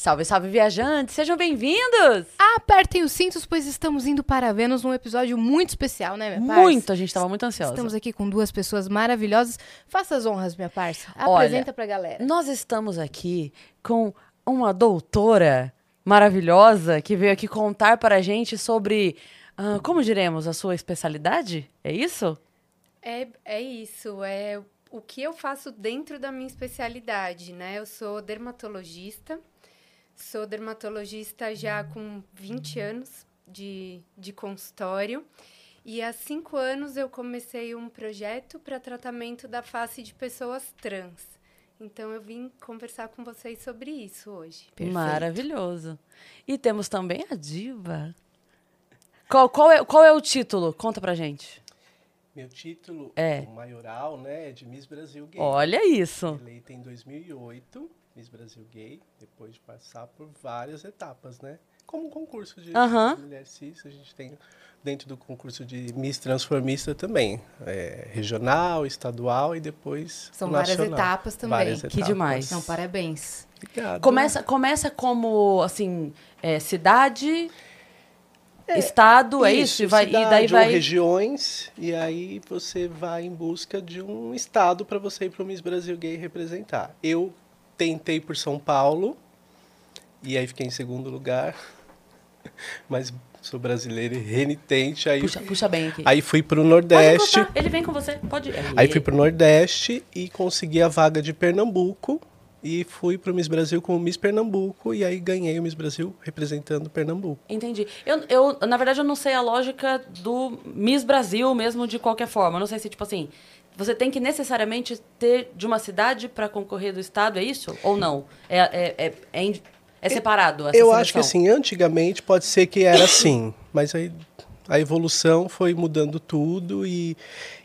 Salve, salve, viajantes! Sejam bem-vindos! Apertem os cintos, pois estamos indo para Vênus num episódio muito especial, né, minha parça? Muito, a gente tava muito ansiosa. Estamos aqui com duas pessoas maravilhosas. Faça as honras, minha parça. Apresenta Olha, pra galera. Nós estamos aqui com uma doutora maravilhosa que veio aqui contar para a gente sobre, ah, como diremos, a sua especialidade? É isso? É, é isso, é o que eu faço dentro da minha especialidade, né? Eu sou dermatologista, sou dermatologista já com 20 anos de, de consultório. E há cinco anos eu comecei um projeto para tratamento da face de pessoas trans. Então eu vim conversar com vocês sobre isso hoje. Perfeito. Maravilhoso. E temos também a diva. Qual, qual, é, qual é o título? Conta pra gente. Meu título, É. o maioral, né, é de Miss Brasil Gay. Olha isso. Eleita em 2008, Miss Brasil Gay, depois de passar por várias etapas, né? Como um concurso de, de mulher cis, a gente tem dentro do concurso de Miss Transformista também. É, regional, estadual e depois São várias nacional. etapas também. Várias Que etapas. demais. Não, parabéns. Obrigado. Começa, começa como, assim, é, cidade, estado, é isso? E, vai, e daí cidade ou vai... regiões, e aí você vai em busca de um estado para você ir para o Miss Brasil Gay representar. Eu tentei por São Paulo, e aí fiquei em segundo lugar, mas sou brasileiro e renitente, aí, Puxa, puxa bem aqui. aí fui para o Pode Nordeste, ele vem com você, pode aí fui para o Nordeste e consegui a vaga de Pernambuco, e fui para o Miss Brasil como Miss Pernambuco, e aí ganhei o Miss Brasil representando Pernambuco. Entendi. Eu, eu, na verdade, eu não sei a lógica do Miss Brasil mesmo de qualquer forma. Eu não sei se, tipo assim, você tem que necessariamente ter de uma cidade para concorrer do estado, é isso? Ou não? É, é, é, é, é separado essa Eu acho que seleção? assim, antigamente pode ser que era assim, mas aí a evolução foi mudando tudo e,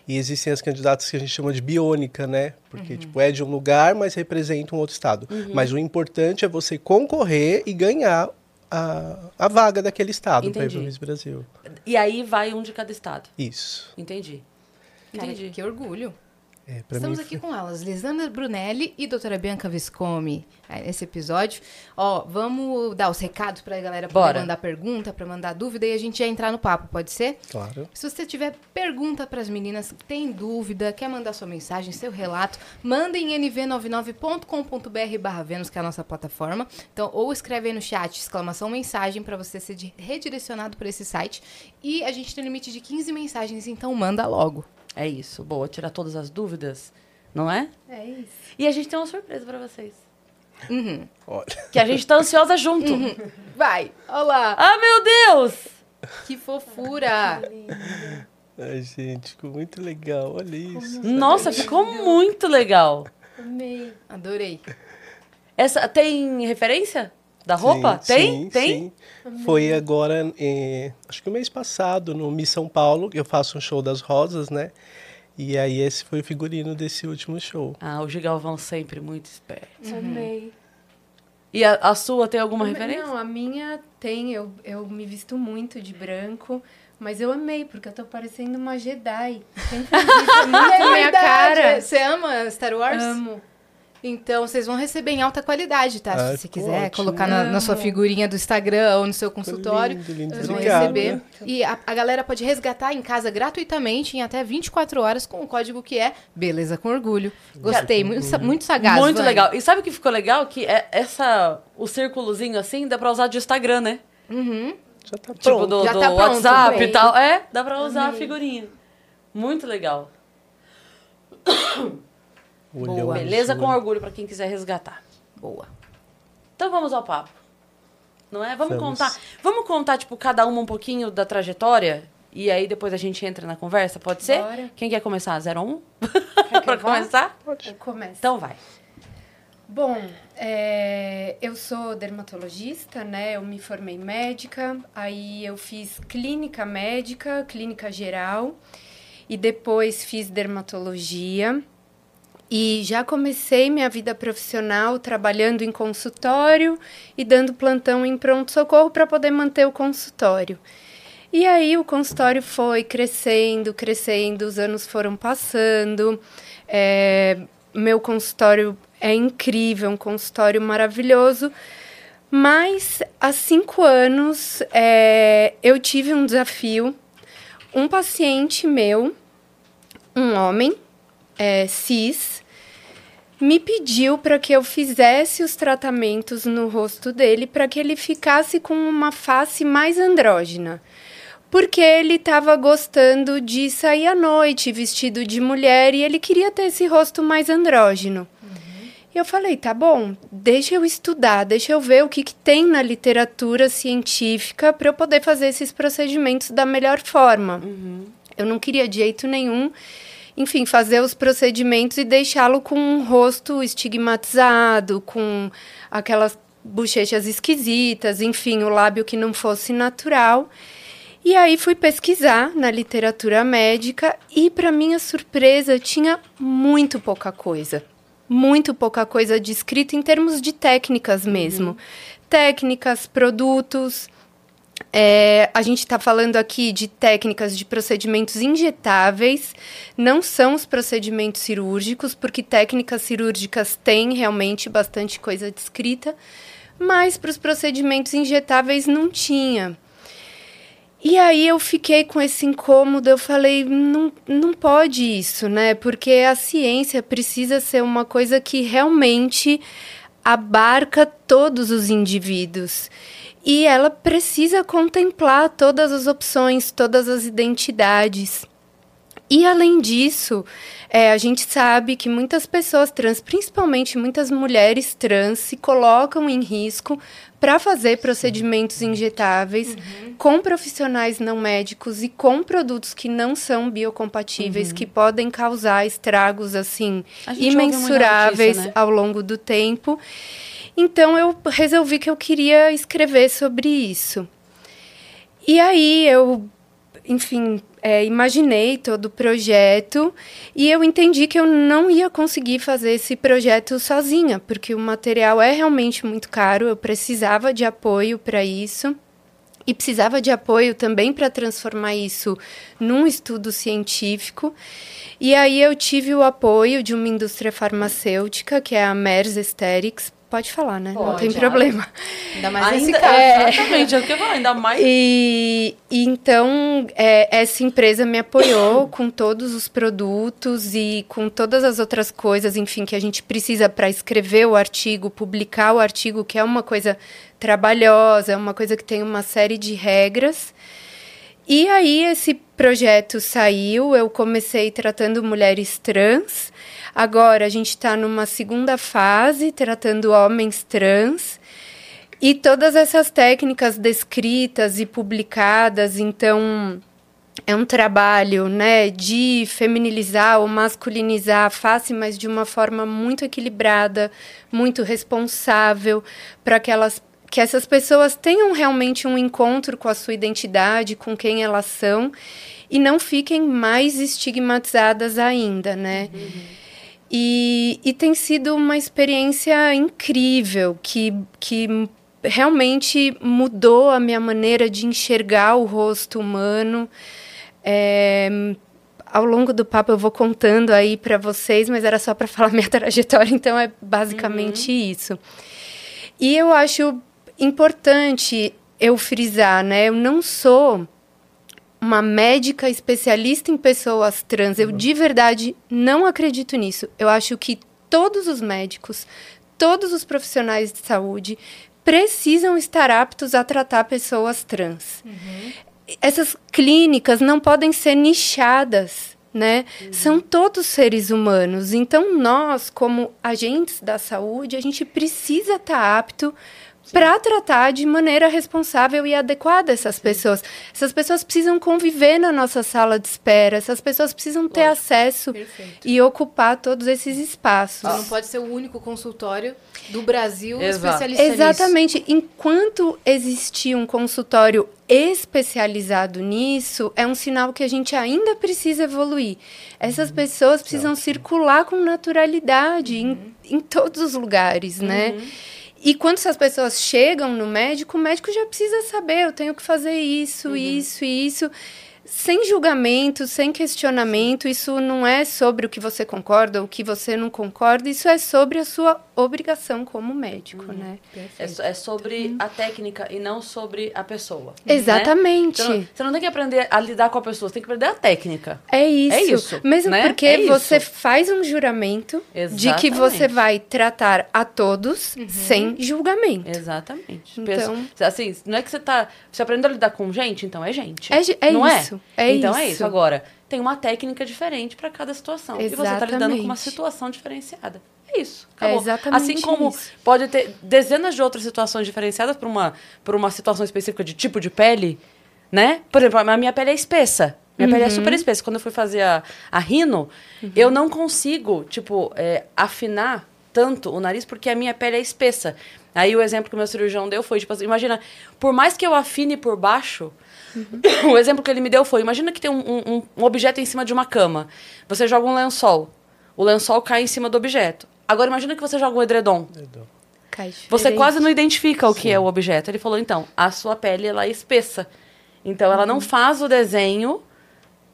e existem as candidatas que a gente chama de biônica, né? Porque tipo, é de um lugar, mas representa um outro estado. Mas o importante é você concorrer e ganhar a, a vaga daquele estado para Miss Brasil. E aí vai um de cada estado. Isso. Entendi. Cara, Entendi. que orgulho. É, pra Estamos mim aqui foi- com elas, Lisandra Brunelli e doutora Bianca Viscomi, é, nesse episódio. Ó, vamos dar os recados pra galera poder Bora. mandar pergunta, pra mandar dúvida e a gente já entrar no papo, pode ser? Claro. Se você tiver pergunta para as meninas, tem dúvida, quer mandar sua mensagem, seu relato, manda em nv99.com.br barra Vênus, que é a nossa plataforma. Então, ou escreve aí no chat, exclamação mensagem, para você ser redirecionado para esse site. E a gente tem um limite de 15 mensagens, então manda logo. É isso. Boa, tirar todas as dúvidas, não é? É isso. E a gente tem uma surpresa para vocês. Olha. Que a gente tá ansiosa junto. Vai, olá! Ah, meu Deus! Que fofura! Ai, gente, ficou muito legal. Olha isso. Nossa, ficou muito legal. Amei. Adorei. Essa tem referência da roupa? Sim, tem? sim, tem? sim. Foi agora, eh, acho que o mês passado, no Miss São Paulo, eu faço um show das rosas, né? E aí esse foi o figurino desse último show. Ah, o Gigalvão sempre muito esperto. Amei. E a, a sua tem alguma referência? Não, a minha tem, eu, eu me visto muito de branco, mas eu amei, porque eu tô parecendo uma Jedi. Sempre É na minha cara. Você ama Star Wars? Amo. Então, vocês vão receber em alta qualidade, tá? Ah, Se você quiser ótimo. colocar na, na sua figurinha do Instagram ou no seu consultório. lindo, lindo. Vocês vão Obrigado. receber. E a, a galera pode resgatar em casa gratuitamente em até 24 horas com o código que é Beleza com Orgulho. Gostei, muito, muito sagaz. muito Vânia. legal. E sabe o que ficou legal? Que é essa, o círculozinho assim, dá pra usar de Instagram, né? Uhum. Já tá Tipo, pronto. do, Já do tá pronto, WhatsApp e tal. É, dá pra usar a figurinha. Muito legal. Olhão Beleza azul. com orgulho pra quem quiser resgatar. Boa. Então vamos ao papo. Não é? Vamos, Vamos. contar. Vamos contar, tipo, cada uma um pouquinho da trajetória? E aí depois a gente entra na conversa, pode ser? Bora. Quem quer começar? 01? Quer pra começar? Eu começo. Então vai. Bom, é, eu sou dermatologista, né? Eu me formei médica, aí eu fiz clínica médica, clínica geral, e depois fiz dermatologia. E já comecei minha vida profissional trabalhando em consultório e dando plantão em pronto-socorro para poder manter o consultório. E aí o consultório foi crescendo, crescendo, os anos foram passando. É, meu consultório é incrível, um consultório maravilhoso. Mas há cinco anos é, eu tive um desafio. Um paciente meu, um homem, é, cis, me pediu para que eu fizesse os tratamentos no rosto dele para que ele ficasse com uma face mais andrógena. Porque ele estava gostando de sair à noite vestido de mulher e ele queria ter esse rosto mais andrógeno. E eu falei, tá bom, deixa eu estudar, deixa eu ver o que, que tem na literatura científica para eu poder fazer esses procedimentos da melhor forma. Uhum. Eu não queria de jeito nenhum, enfim, fazer os procedimentos e deixá-lo com um rosto estigmatizado, com aquelas bochechas esquisitas, enfim, o lábio que não fosse natural. E aí fui pesquisar na literatura médica e, para minha surpresa, tinha muito pouca coisa muito pouca coisa descrita em termos de técnicas mesmo. Uhum. Técnicas, produtos. É, a gente está falando aqui de técnicas de procedimentos injetáveis, não são os procedimentos cirúrgicos, porque técnicas cirúrgicas têm realmente bastante coisa descrita, mas para os procedimentos injetáveis não tinha. E aí eu fiquei com esse incômodo, eu falei, não, não pode isso, né? Porque a ciência precisa ser uma coisa que realmente abarca todos os indivíduos. E ela precisa contemplar todas as opções, todas as identidades. E além disso, é, a gente sabe que muitas pessoas trans, principalmente muitas mulheres trans, se colocam em risco para fazer procedimentos injetáveis uhum. com profissionais não médicos e com produtos que não são biocompatíveis, uhum. que podem causar estragos assim imensuráveis né? ao longo do tempo. Então eu resolvi que eu queria escrever sobre isso. E aí eu, enfim, é, imaginei todo o projeto e eu entendi que eu não ia conseguir fazer esse projeto sozinha, porque o material é realmente muito caro, eu precisava de apoio para isso. E precisava de apoio também para transformar isso num estudo científico. E aí eu tive o apoio de uma indústria farmacêutica, que é a Mers Aesthetics, Pode falar, né? Pode, não tem problema. Ainda mais ainda, nesse caso. É, exatamente, é o que eu falo, ainda mais. E, e então, é, essa empresa me apoiou com todos os produtos e com todas as outras coisas, enfim, que a gente precisa para escrever o artigo, publicar o artigo, que é uma coisa trabalhosa, é uma coisa que tem uma série de regras. E aí, esse projeto saiu, eu comecei tratando mulheres trans. Agora a gente está numa segunda fase, tratando homens trans. E todas essas técnicas descritas e publicadas, então é um trabalho, né, de feminilizar ou masculinizar a face, mas de uma forma muito equilibrada, muito responsável, para que elas que essas pessoas tenham realmente um encontro com a sua identidade, com quem elas são e não fiquem mais estigmatizadas ainda, né? Uhum. E, e tem sido uma experiência incrível que, que realmente mudou a minha maneira de enxergar o rosto humano. É, ao longo do papo eu vou contando aí para vocês, mas era só para falar minha trajetória, então é basicamente uhum. isso. E eu acho importante eu frisar, né? Eu não sou uma médica especialista em pessoas trans. Eu de verdade não acredito nisso. Eu acho que todos os médicos, todos os profissionais de saúde precisam estar aptos a tratar pessoas trans. Uhum. Essas clínicas não podem ser nichadas. Né? Uhum. São todos seres humanos. Então, nós, como agentes da saúde, a gente precisa estar apto para tratar de maneira responsável e adequada essas pessoas. Essas pessoas precisam conviver na nossa sala de espera, essas pessoas precisam ter Lógico. acesso Perfeito. e ocupar todos esses espaços. Não pode ser o único consultório do Brasil Exato. especialista Exatamente. Nisso. Enquanto existir um consultório especializado nisso, é um sinal que a gente ainda precisa evoluir. Essas uhum. pessoas precisam circular com naturalidade uhum. em, em todos os lugares, né? uhum. né? E quando essas pessoas chegam no médico, o médico já precisa saber, eu tenho que fazer isso, uhum. isso e isso. sem julgamento, sem questionamento. Isso não é sobre o que você concorda, o que você não concorda. Isso é sobre a sua obrigação como médico, Uhum. né? É, é sobre a técnica e não sobre a pessoa. Exatamente. Né? Você, não, você não tem que aprender a lidar com a pessoa, você tem que aprender a técnica. É isso. É isso, Mesmo né? porque É isso. você faz um juramento de que você Exatamente. vai tratar a todos sem julgamento. Exatamente. Então- Pensa- assim, não é que você tá. Você aprendeu a lidar com gente, então é gente. É é não isso, É? é então é isso. isso. Agora, tem uma técnica diferente para cada situação. E você tá lidando com uma Exatamente. situação diferenciada. É isso. É Acabou. exatamente assim como isso. pode ter dezenas de outras situações diferenciadas por uma, uma situação específica de tipo de pele, né? Por exemplo, a minha pele é espessa. Minha pele é Uhum. super espessa. Quando eu fui fazer a, a rino, eu não consigo, tipo, é, afinar tanto o nariz porque a minha pele é espessa. Aí o exemplo que o meu cirurgião deu foi, tipo assim, imagina, por mais que eu afine por baixo, o exemplo que ele me deu foi, imagina que tem um, um- um objeto em cima de uma cama. Você joga um lençol. O lençol cai em cima do objeto. Agora imagina que você joga um edredom. Cai Você quase não identifica o que é o objeto. Ele falou, então, a sua pele ela é espessa. Então ela Uhum. não faz o desenho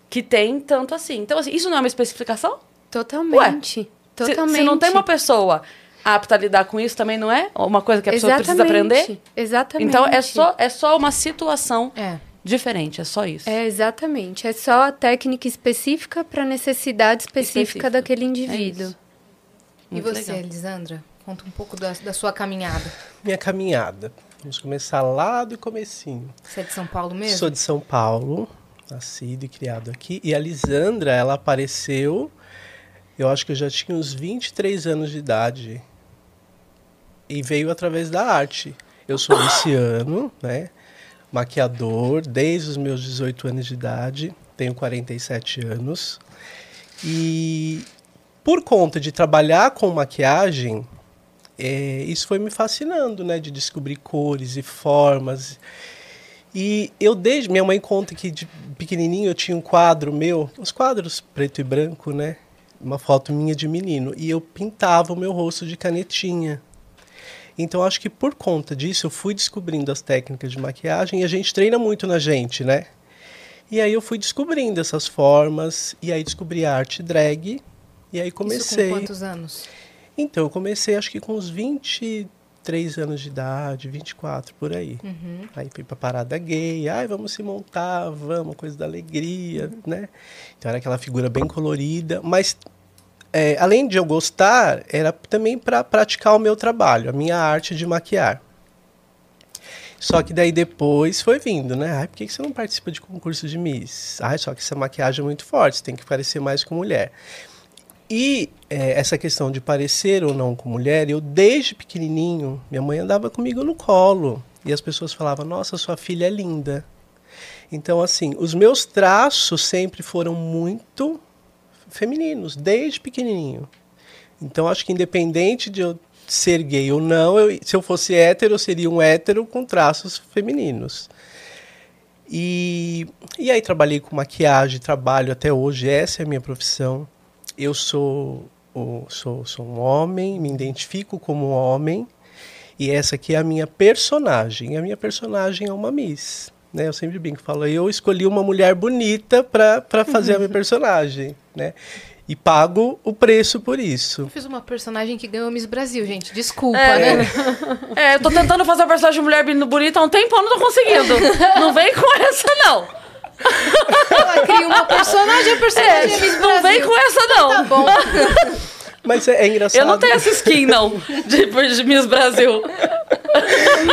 que tem tanto assim. Então, assim, isso não é uma especificação? Totalmente. Se- Totalmente. Se, não tem uma pessoa apta a lidar com isso, também não é uma coisa que a pessoa precisa aprender? Exatamente. Então é só, é só uma situação É. diferente, é só isso. É, exatamente. É só a técnica específica para necessidade específica Específica. daquele É indivíduo. isso. E você, legal. Elisandra? Conta um pouco da, da sua caminhada. Minha caminhada. Vamos começar lá do comecinho. Você é de São Paulo mesmo? Sou de São Paulo, nascido e criado aqui. E a Lisandra, ela apareceu, eu acho que eu já tinha uns 23 anos de idade. E veio através da arte. Eu sou luciano, né? Maquiador desde os meus 18 anos de idade. Tenho 47 anos. E por conta de trabalhar com maquiagem, é, isso foi me fascinando, né? De descobrir cores e formas. E eu desde minha mãe conta que de pequenininho eu tinha um quadro meu, uns quadros preto e branco, né? Uma foto minha de menino e eu pintava o meu rosto de canetinha. Então acho que por conta disso eu fui descobrindo as técnicas de maquiagem e a gente treina muito na gente, né? E aí eu fui descobrindo essas formas e aí descobri a arte drag e aí comecei. Isso com quantos anos? Então, eu comecei acho que com uns 23 anos de idade, 24, por aí. Uhum. Aí fui pra parada gay, ai, vamos se montar, vamos, coisa da alegria, né? Então era aquela figura bem colorida, mas é, além de eu gostar, era também para praticar o meu trabalho, a minha arte de maquiar. Só que daí depois foi vindo, né? Ai, por que você não participa de concurso de Miss? Ai, só que essa maquiagem é muito forte, você tem que parecer mais com mulher. E é, essa questão de parecer ou não com mulher, eu desde pequenininho, minha mãe andava comigo no colo. E as pessoas falavam, nossa, sua filha é linda. Então, assim, os meus traços sempre foram muito femininos, desde pequenininho. Então, acho que independente de eu ser gay ou não, eu- se eu fosse hétero, eu seria um hétero com traços femininos. E, e aí trabalhei com maquiagem, trabalho até hoje, essa é a minha profissão. Eu sou, o- sou, sou um homem, me identifico como um homem, e essa aqui é a minha personagem. A minha personagem é uma Miss. Né? Eu sempre brinco, falo, eu escolhi uma mulher bonita para fazer a minha personagem. Né? E pago o preço por isso. Eu fiz uma personagem que ganhou Miss Brasil, gente. Desculpa, É. né? É, eu tô tentando fazer uma personagem de mulher bonita há um tempão, não tô conseguindo. Não vem com essa, não. Ela cria uma personagem, a personagem é, Miss Brasil. Não vem com essa, não. Tá bom. Mas é, é engraçado. Eu não tenho essa skin, não, de, de Miss Brasil.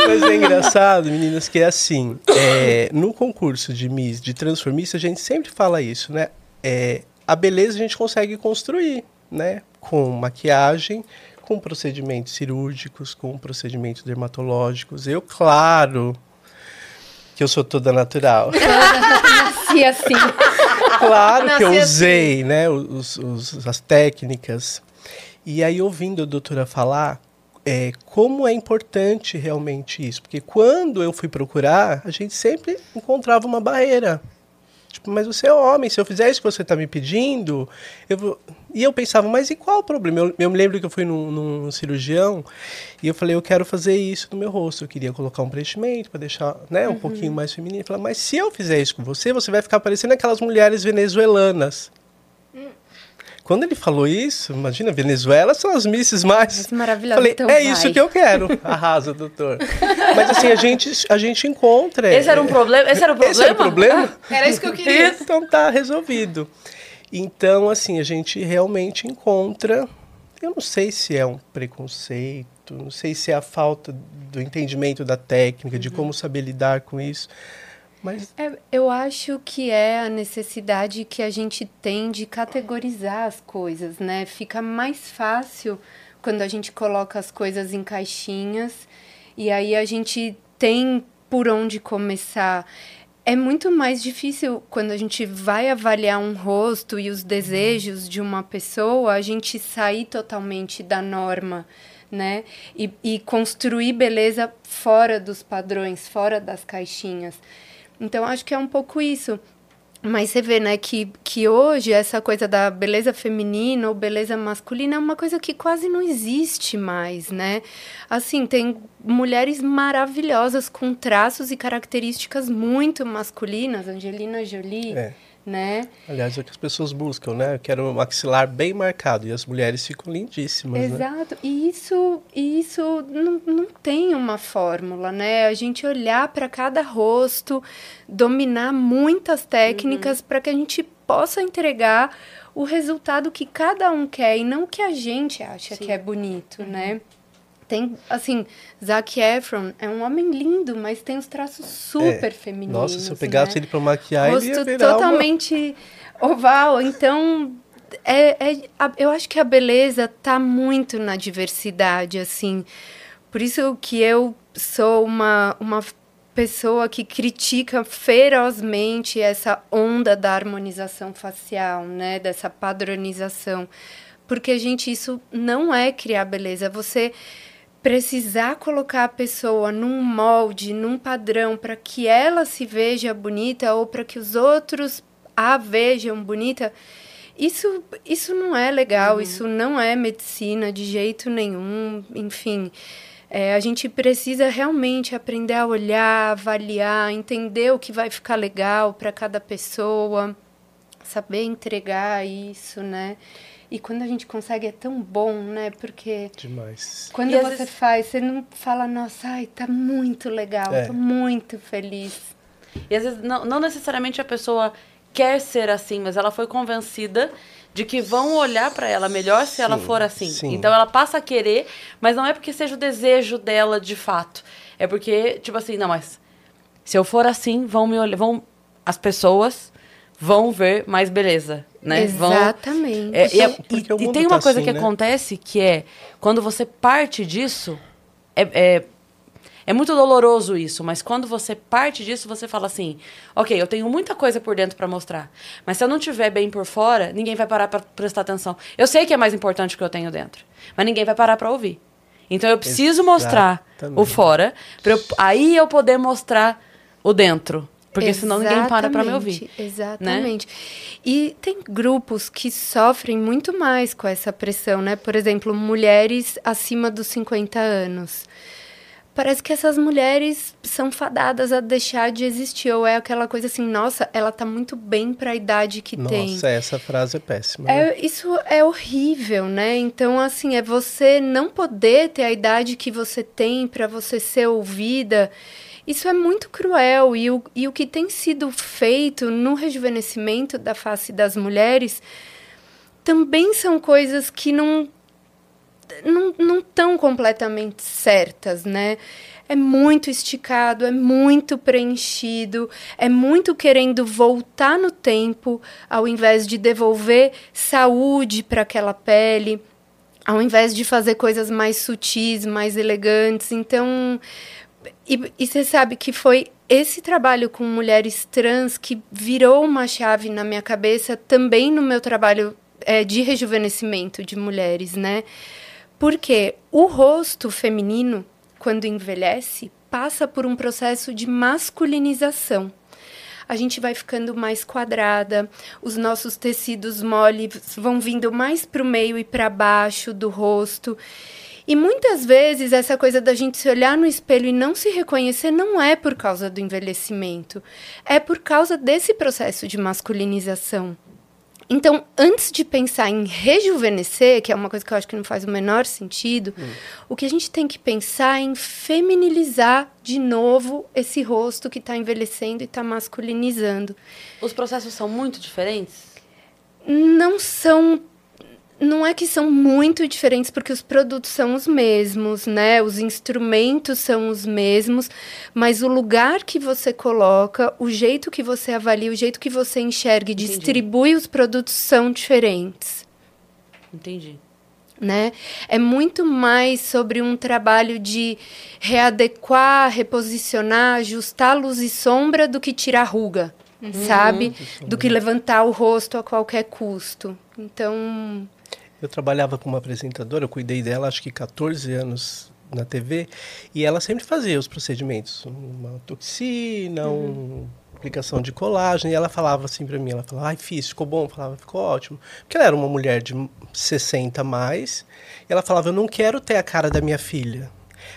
Mas é engraçado, meninas, que é assim, é, no concurso de Miss, de transformista, a gente sempre fala isso, né? É, a beleza a gente consegue construir, né? Com maquiagem, com procedimentos cirúrgicos, com procedimentos dermatológicos. Eu, claro, que eu sou toda natural. Nasci assim. Claro que eu Nasci assim. usei, né, os, os- as técnicas. E aí, ouvindo a doutora falar, é, como é importante realmente isso. Porque quando eu fui procurar, a gente sempre encontrava uma barreira. Tipo, mas você é homem, se eu fizer isso que você está me pedindo, eu vou... E eu pensava, mas e qual o problema? Eu, eu me lembro que eu fui num, num, cirurgião e eu falei, eu quero fazer isso no meu rosto. Eu queria colocar um preenchimento para deixar né, um uhum. pouquinho mais feminino. Ele falou, mas se eu fizer isso com você, você vai ficar parecendo aquelas mulheres venezuelanas. Quando ele falou isso, imagina, Venezuela são as misses mais. Maravilhosa. Falei, então é vai. isso que eu quero. Arrasa, doutor. Mas assim, a gente, a gente encontra. Esse era um problema? Esse era o problema? Esse era o problema? Ah, era isso que eu queria. Então tá resolvido. Então, assim, a gente realmente encontra. Eu não sei se é um preconceito, não sei se é a falta do entendimento da técnica, de como saber lidar com isso. Mas... É, eu acho que é a necessidade que a gente tem de categorizar as coisas, né? Fica mais fácil quando a gente coloca as coisas em caixinhas e aí a gente tem por onde começar. É muito mais difícil quando a gente vai avaliar um rosto e os desejos de uma pessoa, a gente sair totalmente da norma, né? E, e construir beleza fora dos padrões, fora das caixinhas. Então, acho que é um pouco isso. Mas você vê, né, que, que hoje essa coisa da beleza feminina ou beleza masculina é uma coisa que quase não existe mais, né? Assim, tem mulheres maravilhosas com traços e características muito masculinas, Angelina Jolie. É né? Aliás, é o que as pessoas buscam, né? Eu quero um maxilar bem marcado e as mulheres ficam lindíssimas, né? Exato. Né? E isso, isso não, não tem uma fórmula, né? A gente olhar para cada rosto, dominar muitas técnicas uhum. para que a gente possa entregar o resultado que cada um quer e não o que a gente acha Sim. que é bonito, uhum. né? Tem, assim, Zac Efron é um homem lindo, mas tem os traços super é. femininos. Nossa, se eu pegasse né? ele pra maquiar, Rosto ele ia totalmente uma... oval. Então, é, é, a, eu acho que a beleza tá muito na diversidade, assim. Por isso que eu sou uma, uma pessoa que critica ferozmente essa onda da harmonização facial, né? Dessa padronização. Porque, gente, isso não é criar beleza. Você precisar colocar a pessoa num molde, num padrão, para que ela se veja bonita ou para que os outros a vejam bonita, isso, isso não é legal, uhum. isso não é medicina de jeito nenhum, enfim. É, a gente precisa realmente aprender a olhar, avaliar, entender o que vai ficar legal para cada pessoa, saber entregar isso, né? E quando a gente consegue é tão bom, né? Porque. Demais. Quando e você vezes... faz, você não fala, nossa, ai, tá muito legal, é. tô muito feliz. E às vezes não, não necessariamente a pessoa quer ser assim, mas ela foi convencida de que vão olhar para ela melhor se sim, ela for assim. Sim. Então ela passa a querer, mas não é porque seja o desejo dela de fato. É porque, tipo assim, não, mas se eu for assim, vão me olhar, vão as pessoas vão ver mais beleza, né? Exatamente. Vão, é, e, é, e, e, tem uma tá coisa assim, que né? acontece que é quando você parte disso, é, é, é, muito doloroso isso, mas quando você parte disso, você fala assim: ok, eu tenho muita coisa por dentro para mostrar, mas se eu não tiver bem por fora, ninguém vai parar para prestar atenção. Eu sei que é mais importante o que eu tenho dentro, mas ninguém vai parar para ouvir. Então eu preciso Exatamente. mostrar o fora, para aí eu poder mostrar o dentro. Porque Exatamente, senão ninguém para para me ouvir. Né? Exatamente. Né? E tem grupos que sofrem muito mais com essa pressão, né? Por exemplo, mulheres acima dos 50 anos. Parece que essas mulheres são fadadas a deixar de existir. Ou é aquela coisa assim, nossa, ela tá muito bem para a idade que nossa, tem. Nossa, essa frase é péssima. É, né? Isso é horrível, né? Então, assim, é você não poder ter a idade que você tem para você ser ouvida. Isso é muito cruel e o, e o que tem sido feito no rejuvenescimento da face das mulheres também são coisas que não não, não estão completamente certas, né? É muito esticado, é muito preenchido, é muito querendo voltar no tempo, ao invés de devolver saúde para aquela pele, ao invés de fazer coisas mais sutis, mais elegantes. Então, e, você sabe que foi esse trabalho com mulheres trans que virou uma chave na minha cabeça, também no meu trabalho é, de rejuvenescimento de mulheres, né? Porque o rosto feminino, quando envelhece, passa por um processo de masculinização. a gente vai ficando mais quadrada, os nossos tecidos moles vão vindo mais para o meio e para baixo do rosto. E muitas vezes essa coisa da gente se olhar no espelho e não se reconhecer não é por causa do envelhecimento, é por causa desse processo de masculinização. Então, antes de pensar em rejuvenescer, que é uma coisa que eu acho que não faz o menor sentido, hum. o que a gente tem que pensar é em feminilizar de novo esse rosto que está envelhecendo e está masculinizando. Os processos são muito diferentes? Não são não é que são muito diferentes porque os produtos são os mesmos, né? Os instrumentos são os mesmos, mas o lugar que você coloca, o jeito que você avalia, o jeito que você enxerga e Entendi. distribui os produtos são diferentes. Entendi. Né? É muito mais sobre um trabalho de readequar, reposicionar, ajustar luz e sombra do que tirar ruga, uhum. sabe? Do que levantar o rosto a qualquer custo. Então, eu trabalhava com uma apresentadora, eu cuidei dela acho que 14 anos na TV, e ela sempre fazia os procedimentos, uma toxina, uhum. uma aplicação de colagem, e ela falava assim para mim, ela falava, ai, fiz, ficou bom? Eu falava, ficou ótimo. Porque ela era uma mulher de 60 a mais, e ela falava, eu não quero ter a cara da minha filha.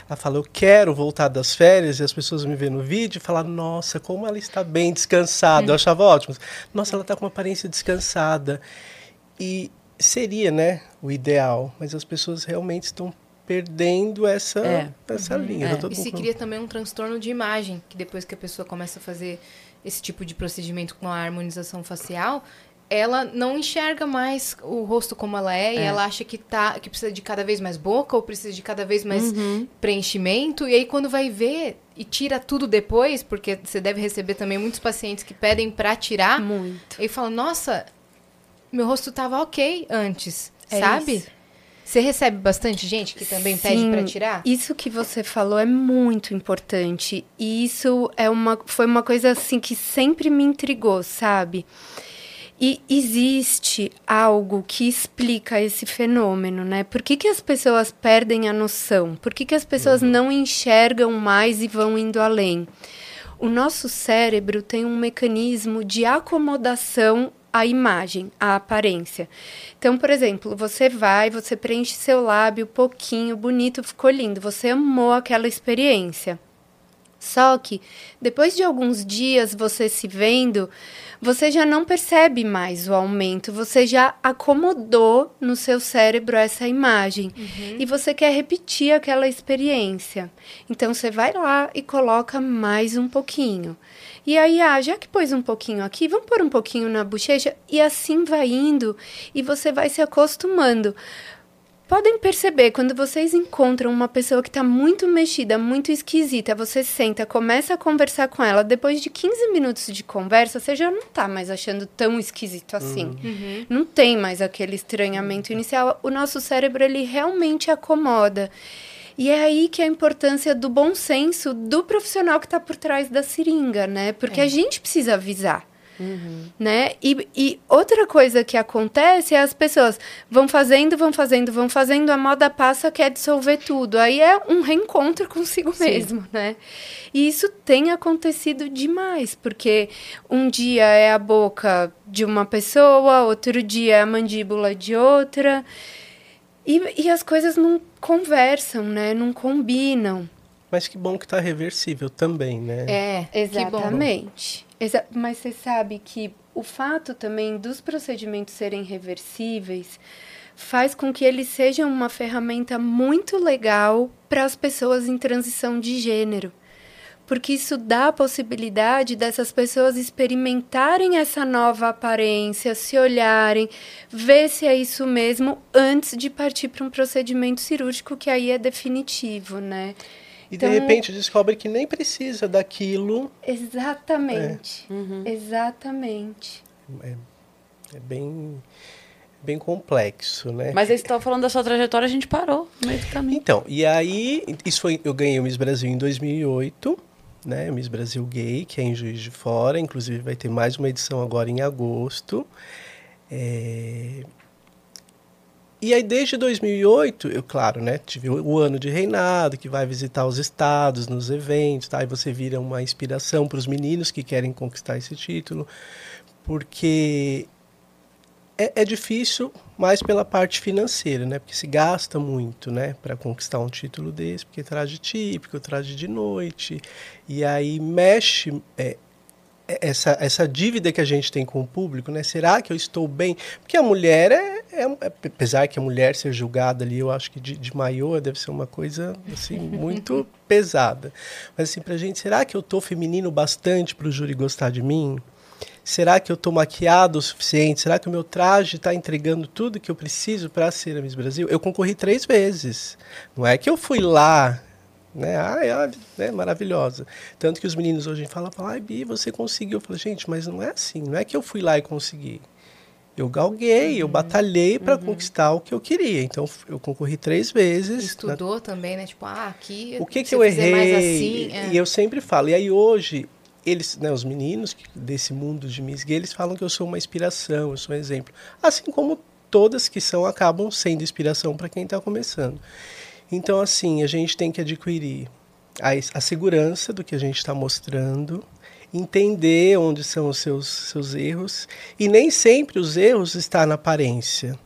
Ela fala, eu quero voltar das férias e as pessoas me veem no vídeo e falar, nossa, como ela está bem descansada. Uhum. Eu achava ótimo. Nossa, ela está com uma aparência descansada. E seria, né, o ideal, mas as pessoas realmente estão perdendo essa, é. essa uhum. linha. É. E se cria também um transtorno de imagem, que depois que a pessoa começa a fazer esse tipo de procedimento com a harmonização facial, ela não enxerga mais o rosto como ela é, é, e ela acha que tá que precisa de cada vez mais boca ou precisa de cada vez mais uhum. preenchimento e aí quando vai ver e tira tudo depois, porque você deve receber também muitos pacientes que pedem para tirar. Muito. E fala: "Nossa, meu rosto tava ok antes, é sabe? Isso. Você recebe bastante gente que também Sim, pede para tirar? Isso que você falou é muito importante. E isso é uma, foi uma coisa assim que sempre me intrigou, sabe? E existe algo que explica esse fenômeno, né? Por que, que as pessoas perdem a noção? Por que, que as pessoas uhum. não enxergam mais e vão indo além? O nosso cérebro tem um mecanismo de acomodação a imagem, a aparência. Então, por exemplo, você vai, você preenche seu lábio pouquinho, bonito, ficou lindo, você amou aquela experiência. Só que depois de alguns dias você se vendo, você já não percebe mais o aumento, você já acomodou no seu cérebro essa imagem uhum. e você quer repetir aquela experiência. Então você vai lá e coloca mais um pouquinho. E aí, ah, já que pôs um pouquinho aqui, vamos pôr um pouquinho na bochecha e assim vai indo e você vai se acostumando. Podem perceber, quando vocês encontram uma pessoa que está muito mexida, muito esquisita, você senta, começa a conversar com ela, depois de 15 minutos de conversa, você já não está mais achando tão esquisito assim. Uhum. uhum. Não tem mais aquele estranhamento inicial. O nosso cérebro, ele realmente acomoda. E é aí que é a importância do bom senso do profissional que está por trás da seringa, né? Porque é. a gente precisa avisar. Uhum. Né? E, e, outra coisa que acontece é as pessoas vão fazendo, vão fazendo, vão fazendo, a moda passa, quer dissolver tudo. Aí é um reencontro consigo Sim. mesmo, né? E isso tem acontecido demais, porque um dia é a boca de uma pessoa, outro dia é a mandíbula de outra. E, e as coisas não conversam, né? Não combinam. Mas que bom que está reversível também, né? É, exatamente. Exa mas você sabe que o fato também dos procedimentos serem reversíveis faz com que eles sejam uma ferramenta muito legal para as pessoas em transição de gênero porque isso dá a possibilidade dessas pessoas experimentarem essa nova aparência, se olharem, ver se é isso mesmo antes de partir para um procedimento cirúrgico que aí é definitivo, né? E então, de repente descobre que nem precisa daquilo. Exatamente. É. Uhum. Exatamente. É, é, bem bem complexo, né? Mas aí você estava falando da sua trajetória, a gente parou no meio do caminho. Então, e aí, isso foi, eu ganhei o Miss Brasil em 2008 né? Miss Brasil Gay, que é em Juiz de Fora. Inclusive vai ter mais uma edição agora em agosto. É... E aí, desde 2008, eu, claro, né, tive o, ano de reinado, que vai visitar os estados, nos eventos, tá? E você vira uma inspiração para os meninos que querem conquistar esse título, porque é, é, difícil mais pela parte financeira, né? Porque se gasta muito, né? Para conquistar um título desse, porque traje típico, traje de noite, e aí mexe é, é, essa, essa dívida que a gente tem com o público, né? Será que eu estou bem? Porque a mulher é, é, é apesar que a mulher ser julgada ali, eu acho que de, de maior deve ser uma coisa assim muito pesada. Mas assim, pra gente, será que eu estou feminino bastante para o júri gostar de mim? Será que eu estou maquiado o suficiente? Será que o meu traje está entregando tudo que eu preciso para ser a Miss Brasil? Eu concorri três vezes. Não é que eu fui lá, né? Ai, olha, né? maravilhosa. Tanto que os meninos hoje falam, ai, Bi, você conseguiu. Eu falo, gente, mas não é assim. Não é que eu fui lá e consegui. Eu galguei, uhum. eu batalhei para uhum. conquistar o que eu queria. Então, eu concorri três vezes. Estudou também, né? Tipo, ah, aqui. O que, que eu errei? Assim, é. E eu sempre falo. E aí, hoje, eles, né, os meninos desse mundo de Miss Gay, eles falam que eu sou uma inspiração, eu sou um exemplo. Assim como todas que são acabam sendo inspiração para quem está começando. Então, assim, a gente tem que adquirir a, a segurança do que a gente está mostrando, entender onde são os seus, seus erros, e nem sempre os erros estão na aparência.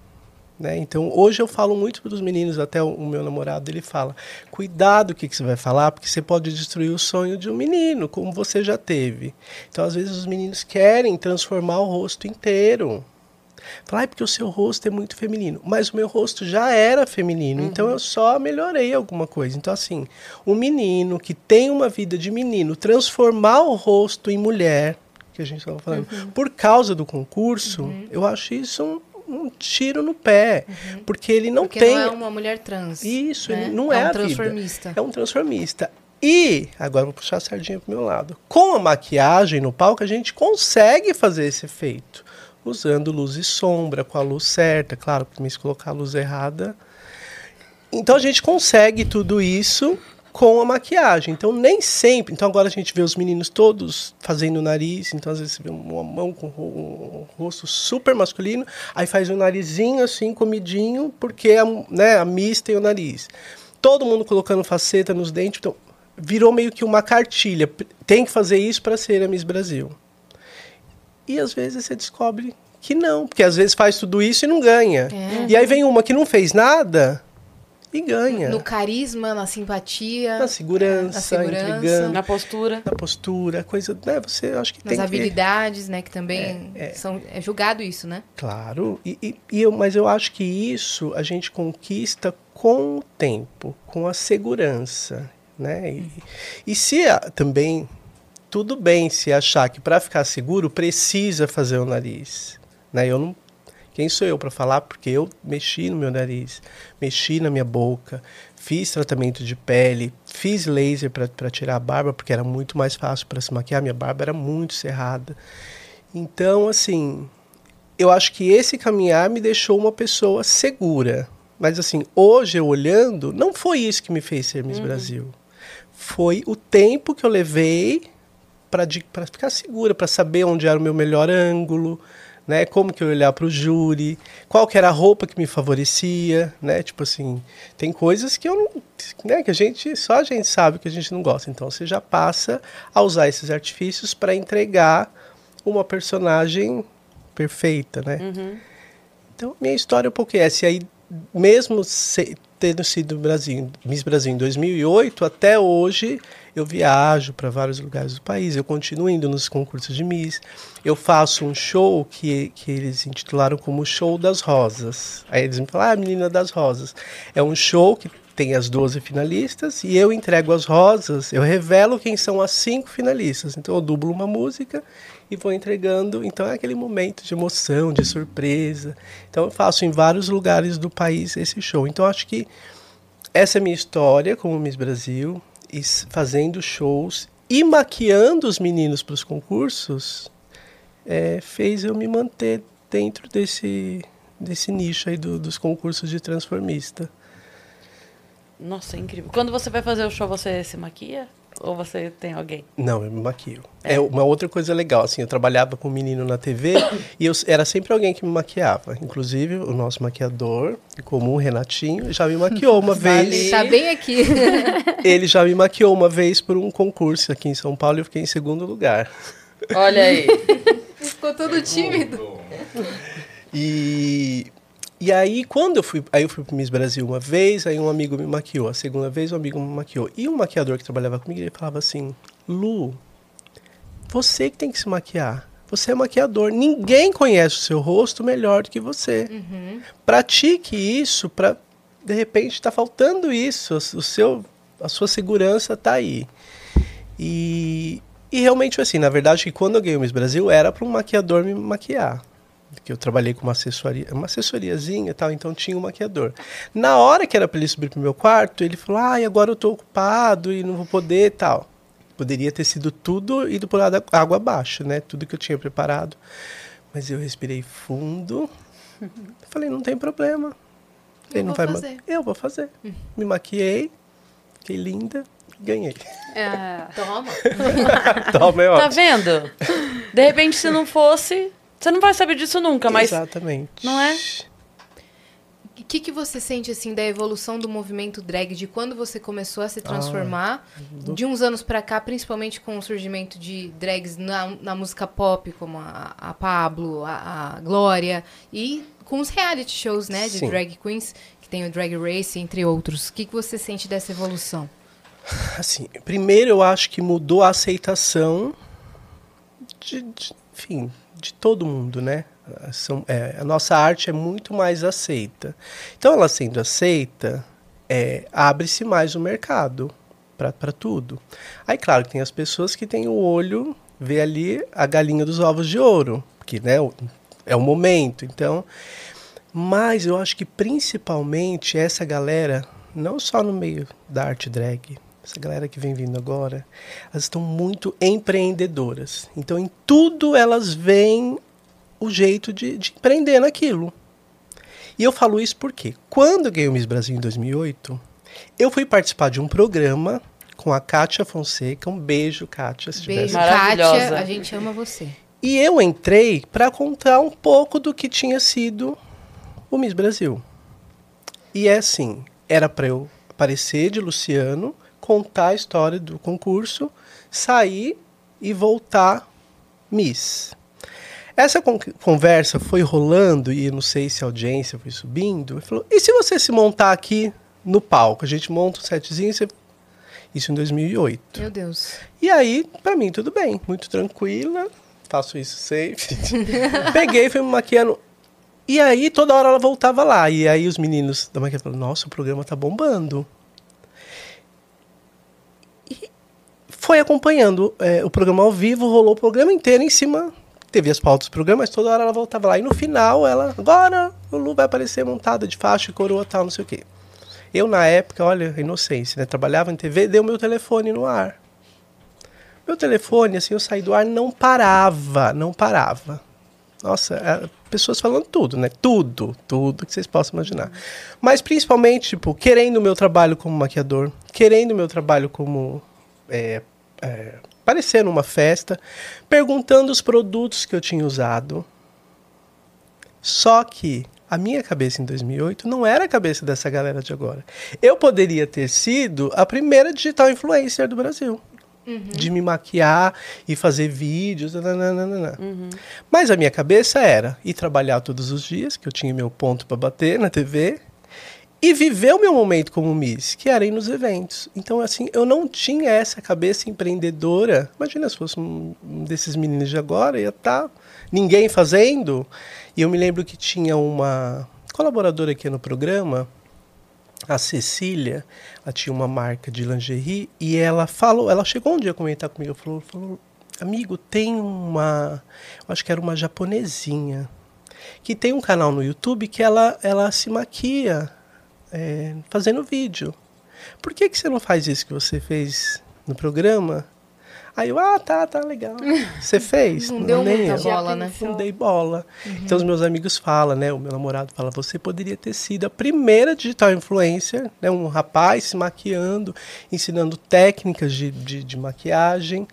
Né? Então, hoje eu falo muito para os meninos, até o, o, meu namorado, ele fala, cuidado o que, que você vai falar, porque você pode destruir o sonho de um menino, como você já teve. Então, às vezes, os meninos querem transformar o rosto inteiro. Falar, ah, porque o seu rosto é muito feminino. Mas o meu rosto já era feminino, uhum. então eu só melhorei alguma coisa. Então, assim, um menino que tem uma vida de menino, transformar o rosto em mulher, que a gente estava falando, uhum. por causa do concurso, uhum. eu acho isso um, um tiro no pé. Uhum. Porque ele não porque tem. Não é uma mulher trans. Isso, né? não é, é um transformista. Vida. É um transformista. E, agora vou puxar a sardinha pro meu lado. Com a maquiagem no palco, a gente consegue fazer esse efeito. Usando luz e sombra, com a luz certa. Claro, porque se colocar a luz errada. Então a gente consegue tudo isso com a maquiagem. Então, nem sempre. Então, agora a gente vê os meninos todos fazendo o nariz. Então, às vezes, você vê uma mão com um rosto super masculino, aí faz um narizinho assim, comidinho, porque a, né, a Miss tem o nariz. Todo mundo colocando faceta nos dentes. Então, virou meio que uma cartilha. Tem que fazer isso para ser a Miss Brasil. E às vezes você descobre que não, porque às vezes faz tudo isso e não ganha. É. E aí vem uma que não fez nada e ganha. No carisma, na simpatia, na segurança, na, segurança, na postura, na postura, coisa, né? Você acho que nas tem habilidades, que... né? Que também é, é. são é julgado isso, né? Claro. E, e, e, eu, mas eu acho que isso a gente conquista com o tempo, com a segurança, né? E, e se a, também tudo bem se achar que para ficar seguro precisa fazer o nariz, né? Eu não quem sou eu para falar? Porque eu mexi no meu nariz, mexi na minha boca, fiz tratamento de pele, fiz laser para tirar a barba, porque era muito mais fácil para se maquiar. Minha barba era muito cerrada. Então, assim, eu acho que esse caminhar me deixou uma pessoa segura. Mas, assim, hoje eu olhando, não foi isso que me fez ser Miss uhum. Brasil. Foi o tempo que eu levei para ficar segura, para saber onde era o meu melhor ângulo, né? Como que eu olhar para o júri, qual que era a roupa que me favorecia, né? Tipo assim, tem coisas que eu não, né? Que a gente só a gente sabe que a gente não gosta. Então você já passa a usar esses artifícios para entregar uma personagem perfeita, né? Uhum. Então minha história é um pouco essa. E aí mesmo se, tendo sido Brasil, Miss Brasil em 2008 até hoje eu viajo para vários lugares do país, eu continuo indo nos concursos de Miss. Eu faço um show que, que eles intitularam como Show das Rosas. Aí eles me falam, ah, Menina das Rosas. É um show que tem as 12 finalistas e eu entrego as rosas, eu revelo quem são as cinco finalistas. Então eu dublo uma música e vou entregando. Então é aquele momento de emoção, de surpresa. Então eu faço em vários lugares do país esse show. Então acho que essa é a minha história como Miss Brasil fazendo shows e maquiando os meninos para os concursos é, fez eu me manter dentro desse, desse nicho aí do, dos concursos de transformista. Nossa, é incrível. Quando você vai fazer o show, você se maquia? Ou você tem alguém? Não, eu me maquio. É. uma outra coisa legal, assim, eu trabalhava com um menino na TV e eu, era sempre alguém que me maquiava. Inclusive, o nosso maquiador comum, Renatinho, já me maquiou uma vez. Tá bem aqui. Ele já me maquiou uma vez por um concurso aqui em São Paulo e eu fiquei em segundo lugar. Olha aí. Ficou todo tímido. E e aí, quando eu fui, aí eu fui pro Miss Brasil uma vez, aí um amigo me maquiou. A segunda vez, um amigo me maquiou. E um maquiador que trabalhava comigo, ele falava assim, Lu, você que tem que se maquiar. Você é maquiador. Ninguém conhece o seu rosto melhor do que você. Uhum. Pratique isso para de repente está faltando isso. O seu, a sua segurança está aí. E, e realmente assim, na verdade, que quando eu ganhei o Miss Brasil era para um maquiador me maquiar que eu trabalhei com uma assessoria, uma assessoriazinha e tal, então tinha um maquiador. Na hora que era para ele subir pro meu quarto, ele falou: "Ah, agora eu tô ocupado e não vou poder", tal. Poderia ter sido tudo ido por água abaixo, né? Tudo que eu tinha preparado. Mas eu respirei fundo. Falei: "Não tem problema". Ele não vai fazer. Eu vou fazer. Me maquiei, fiquei linda, ganhei. É. Toma. Toma, é Tá vendo? De repente, se não fosse, você não vai saber disso nunca, mas. Exatamente. Não é? O que, que você sente assim da evolução do movimento drag, de quando você começou a se transformar, ah, de uns anos para cá, principalmente com o surgimento de drags na, na música pop, como a, a Pablo, a, a, Glória, e com os reality shows, né, de Sim. drag queens, que tem o Drag Race, entre outros. O que, que você sente dessa evolução? Assim, primeiro eu acho que mudou a aceitação de, de enfim, de todo mundo, né? São, é, a nossa arte é muito mais aceita. Então, ela sendo aceita, é, abre-se mais o mercado para tudo. Aí, claro, tem as pessoas que têm o olho, vê ali a galinha dos ovos de ouro, que né, é o momento. Então, mas eu acho que principalmente essa galera, não só no meio da arte drag, essa galera que vem vindo agora, elas estão muito empreendedoras. Então, em tudo elas veem o jeito de, de empreender naquilo. E eu falo isso porque, quando eu ganhei o Miss Brasil em 2008, eu fui participar de um programa com a Kátia Fonseca. Um beijo, Kátia. Se beijo, Kátia. A gente ama você. E eu entrei para contar um pouco do que tinha sido o Miss Brasil. E é assim, era para eu aparecer de Luciano, contar a história do concurso, sair e voltar Miss. Essa con conversa foi rolando e não sei se a audiência foi subindo. Falou: e se você se montar aqui no palco? A gente monta um setzinho. Você... Isso em 2008. Meu Deus. E aí, para mim, tudo bem, muito tranquila. Faço isso sempre. Peguei, fui me maquiando. E aí, toda hora ela voltava lá. E aí, os meninos da maquiagem falaram: Nossa, o programa tá bombando. Foi acompanhando é, o programa ao vivo, rolou o programa inteiro em cima. Teve as pautas do programa, mas toda hora ela voltava lá. E no final, ela, agora o Lu vai aparecer montada de faixa, coroa tal, não sei o quê. Eu, na época, olha, inocência, né? Trabalhava em TV, deu meu telefone no ar. Meu telefone, assim, eu saí do ar, não parava, não parava. Nossa, é, pessoas falando tudo, né? Tudo, tudo que vocês possam imaginar. Mas principalmente, tipo, querendo o meu trabalho como maquiador, querendo o meu trabalho como é, é, aparecer numa festa, perguntando os produtos que eu tinha usado. Só que a minha cabeça em 2008 não era a cabeça dessa galera de agora. Eu poderia ter sido a primeira digital influencer do Brasil. Uhum. De me maquiar e fazer vídeos. Nananana. Uhum. Mas a minha cabeça era ir trabalhar todos os dias, que eu tinha meu ponto para bater na TV, e viver o meu momento como Miss, que era ir nos eventos. Então, assim, eu não tinha essa cabeça empreendedora. Imagina se fosse um, desses meninos de agora, ia estar tá ninguém fazendo. E eu me lembro que tinha uma colaboradora aqui no programa, a Cecília, ela tinha uma marca de lingerie e ela falou, ela chegou um dia a comentar comigo, falou, falou amigo, tem uma, acho que era uma japonesinha, que tem um canal no YouTube que ela, ela se maquia é, fazendo vídeo. Por que, que você não faz isso que você fez no programa? Aí eu, ah, tá, tá legal. Você fez? Não deu Nem muita eu. bola, né? Não dei bola. Então os meus amigos falam, né? O meu namorado fala, você poderia ter sido a primeira digital influencer, né? Um rapaz se maquiando, ensinando técnicas de, de, de maquiagem.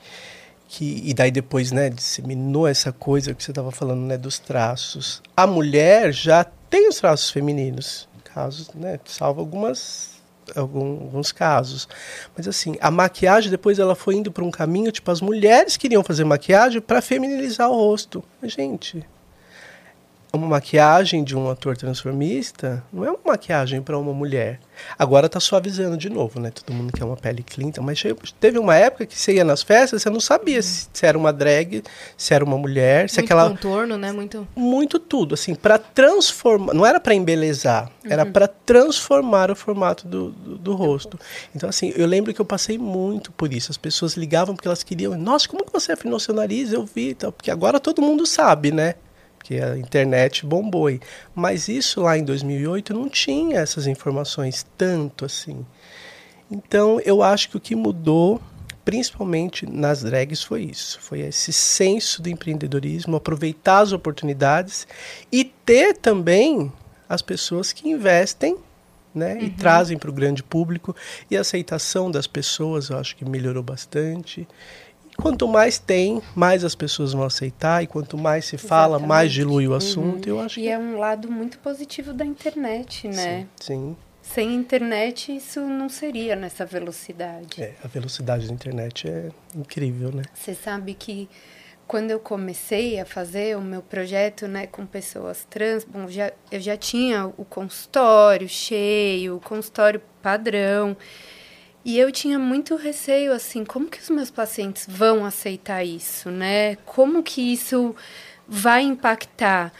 Que, e daí depois, né, disseminou essa coisa que você estava falando, né, dos traços. A mulher já tem os traços femininos, casos, né, salvo algumas algum- alguns casos. Mas assim, a maquiagem depois ela foi indo para um caminho, tipo, as mulheres queriam fazer maquiagem para feminilizar o rosto. Mas, gente, uma maquiagem de um ator transformista não é uma maquiagem para uma mulher. Agora tá suavizando de novo, né? Todo mundo quer uma pele então, mas teve uma época que você ia nas festas, você não sabia se, se era uma drag, se era uma mulher, se Muito aquela contorno, né? Muito. muito tudo, assim, para transformar, não era para embelezar, era para transformar o formato do, do, do rosto. Então, assim, eu lembro que eu passei muito por isso. As pessoas ligavam porque elas queriam, nossa, como que você afinou seu nariz? Eu vi, tal, porque agora todo mundo sabe, né? Porque a internet bombou aí. Mas isso lá em 2008 não tinha essas informações tanto assim. Então, eu acho que o que mudou, principalmente nas drags, foi isso. Foi esse senso do empreendedorismo, aproveitar as oportunidades e ter também as pessoas que investem né, e trazem para o grande público. E a aceitação das pessoas, eu acho que melhorou bastante. Quanto mais tem, mais as pessoas vão aceitar. E quanto mais se fala, mais Exatamente. dilui o assunto. Eu acho E que é um lado muito positivo da internet, né? Sim, Sem internet, isso não seria nessa velocidade. é, a velocidade da internet é incrível, né? Você sabe que quando eu comecei a fazer o meu projeto né, com pessoas trans, bom, já, eu já tinha o consultório cheio, o consultório padrão. E eu tinha muito receio, assim, como que os meus pacientes vão aceitar isso, né? Como que isso vai impactar?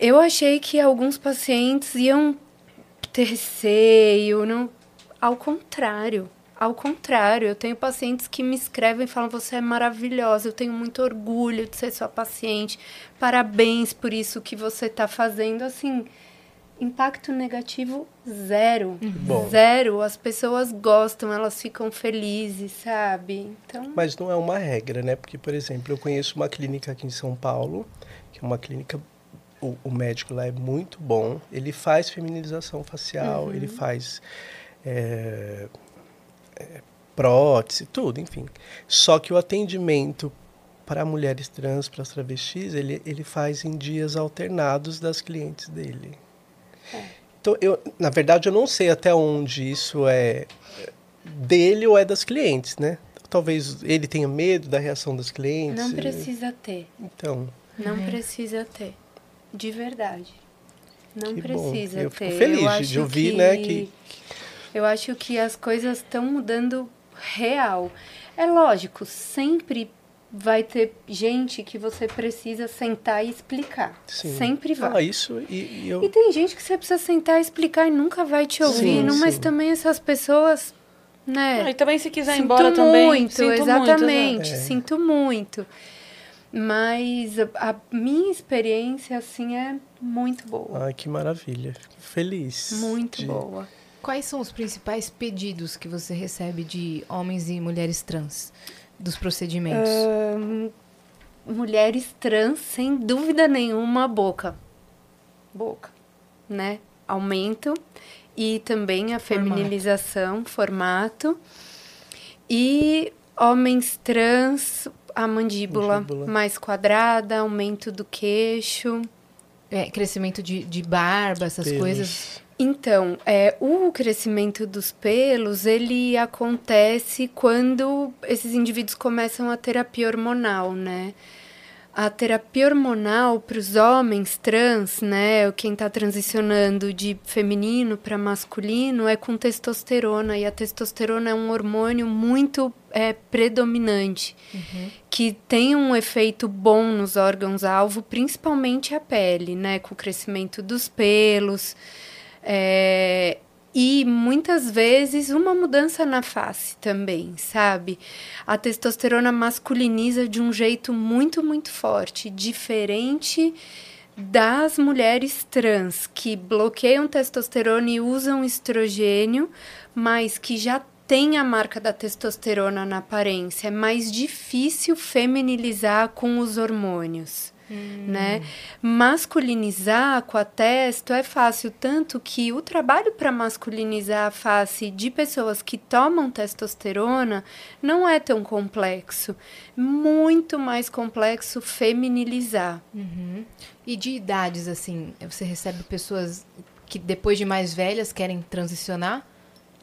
Eu achei que alguns pacientes iam ter receio, não... ao contrário. Ao contrário, eu tenho pacientes que me escrevem e falam: Você é maravilhosa, eu tenho muito orgulho de ser sua paciente, parabéns por isso que você está fazendo. Assim, impacto negativo zero. Bom. Zero. As pessoas gostam, elas ficam felizes, sabe? Então, Mas não é uma regra, né? Porque, por exemplo, eu conheço uma clínica aqui em São Paulo, que é uma clínica. O, o médico lá é muito bom. Ele faz feminilização facial, ele faz é, é, prótese, tudo, enfim. Só que o atendimento para mulheres trans, para as travestis, ele, ele faz em dias alternados das clientes dele. Então, eu, na verdade, eu não sei até onde isso é dele ou é das clientes, né? Talvez ele tenha medo da reação das clientes. não precisa ter. Então, Não precisa ter. De verdade. Não que bom. precisa Eu ter. fico feliz de- acho de ouvir, né, que- Eu acho que as coisas estão mudando real. É lógico, sempre vai ter gente que você precisa sentar e explicar. sim. Sempre vai. Ah, isso e, e eu... E tem gente que você precisa sentar e explicar e nunca vai te ouvir, Sim, não, mas sim. também essas pessoas, né? Ah, e também se quiser ir embora também. muito, sinto muito, exatamente, exato. É. sinto muito. Mas a, a minha experiência, assim, é muito boa. Ai, que maravilha. Fico feliz. muito de- boa. Quais são os principais pedidos que você recebe de homens e mulheres trans dos procedimentos? Mulheres trans, sem dúvida nenhuma, boca. Boca, né? Aumento. E também a Formato. feminilização, formato. E homens trans, a mandíbula, Mandíbula. mais quadrada, aumento do queixo. É, crescimento de, de barba, essas Pelos. coisas. Então, é, o crescimento dos pelos, ele acontece quando esses indivíduos começam a terapia hormonal, né? A terapia hormonal para os homens trans, né, quem está transicionando de feminino para masculino, é com testosterona. E a testosterona é um hormônio muito é, predominante, que tem um efeito bom nos órgãos-alvo, principalmente a pele, né, com o crescimento dos pelos. É, e muitas vezes uma mudança na face também, sabe? A testosterona masculiniza de um jeito muito, muito forte, diferente das mulheres trans que bloqueiam testosterona e usam estrogênio, mas que já tem a marca da testosterona na aparência, é mais difícil feminilizar com os hormônios. Hum. Né? Masculinizar com a testo é fácil, tanto que o trabalho para masculinizar a face de pessoas que tomam testosterona não é tão complexo. Muito mais complexo feminilizar. Uhum. E de idades, assim, você recebe pessoas que depois de mais velhas querem transicionar?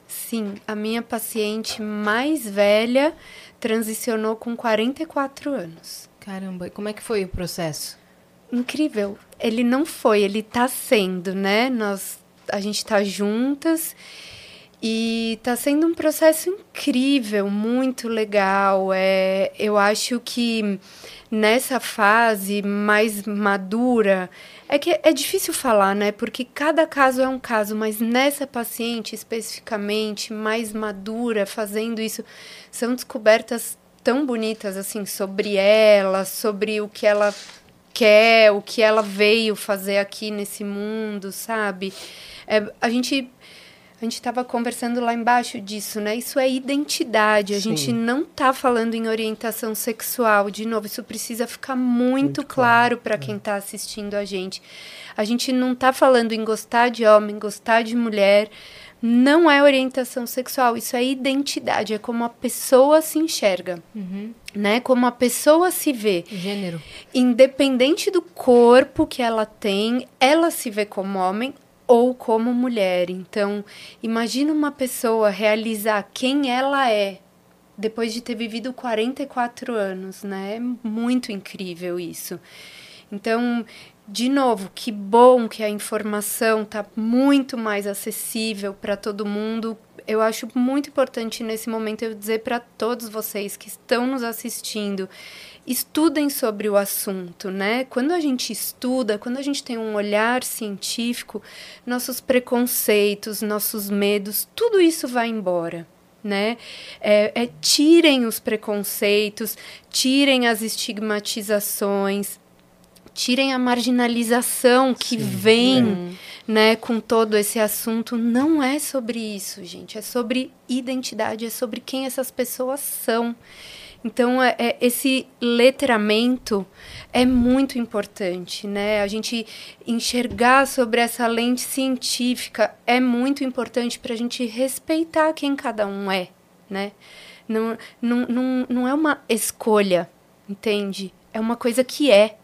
Sim, a minha paciente mais velha transicionou com 44 anos. Caramba, como é que foi o processo? Incrível. Ele não foi, ele está sendo, né? Nós, a gente está juntas e está sendo um processo incrível, muito legal. É, eu acho que nessa fase mais madura, é que é difícil falar, né? Porque cada caso é um caso, mas nessa paciente especificamente, mais madura, fazendo isso, são descobertas tão bonitas assim sobre ela, sobre o que ela quer, o que ela veio fazer aqui nesse mundo, sabe? É, a gente a gente estava conversando lá embaixo disso, né? Isso é identidade. A Sim. gente não está falando em orientação sexual. De novo, isso precisa ficar muito, muito claro, claro para é. quem está assistindo a gente. A gente não está falando em gostar de homem, gostar de mulher não é orientação sexual, isso é identidade, é como a pessoa se enxerga, uhum. né? Como a pessoa se vê. Gênero. Independente do corpo que ela tem, ela se vê como homem ou como mulher. Então, imagina uma pessoa realizar quem ela é depois de ter vivido 44 anos, né? É muito incrível isso. Então, de novo, que bom que a informação está muito mais acessível para todo mundo. Eu acho muito importante nesse momento eu dizer para todos vocês que estão nos assistindo, estudem sobre o assunto, né? Quando a gente estuda, quando a gente tem um olhar científico, nossos preconceitos, nossos medos, tudo isso vai embora. Né? É, é, tirem os preconceitos, tirem as estigmatizações, tirem a marginalização que Sim, vem é. né, com todo esse assunto. Não é sobre isso, gente. É sobre identidade, é sobre quem essas pessoas são. Então, é, é, esse letramento é muito importante, né? A gente enxergar sobre essa lente científica é muito importante para a gente respeitar quem cada um é, né? Não, não, não, não é uma escolha, entende? É uma coisa que é.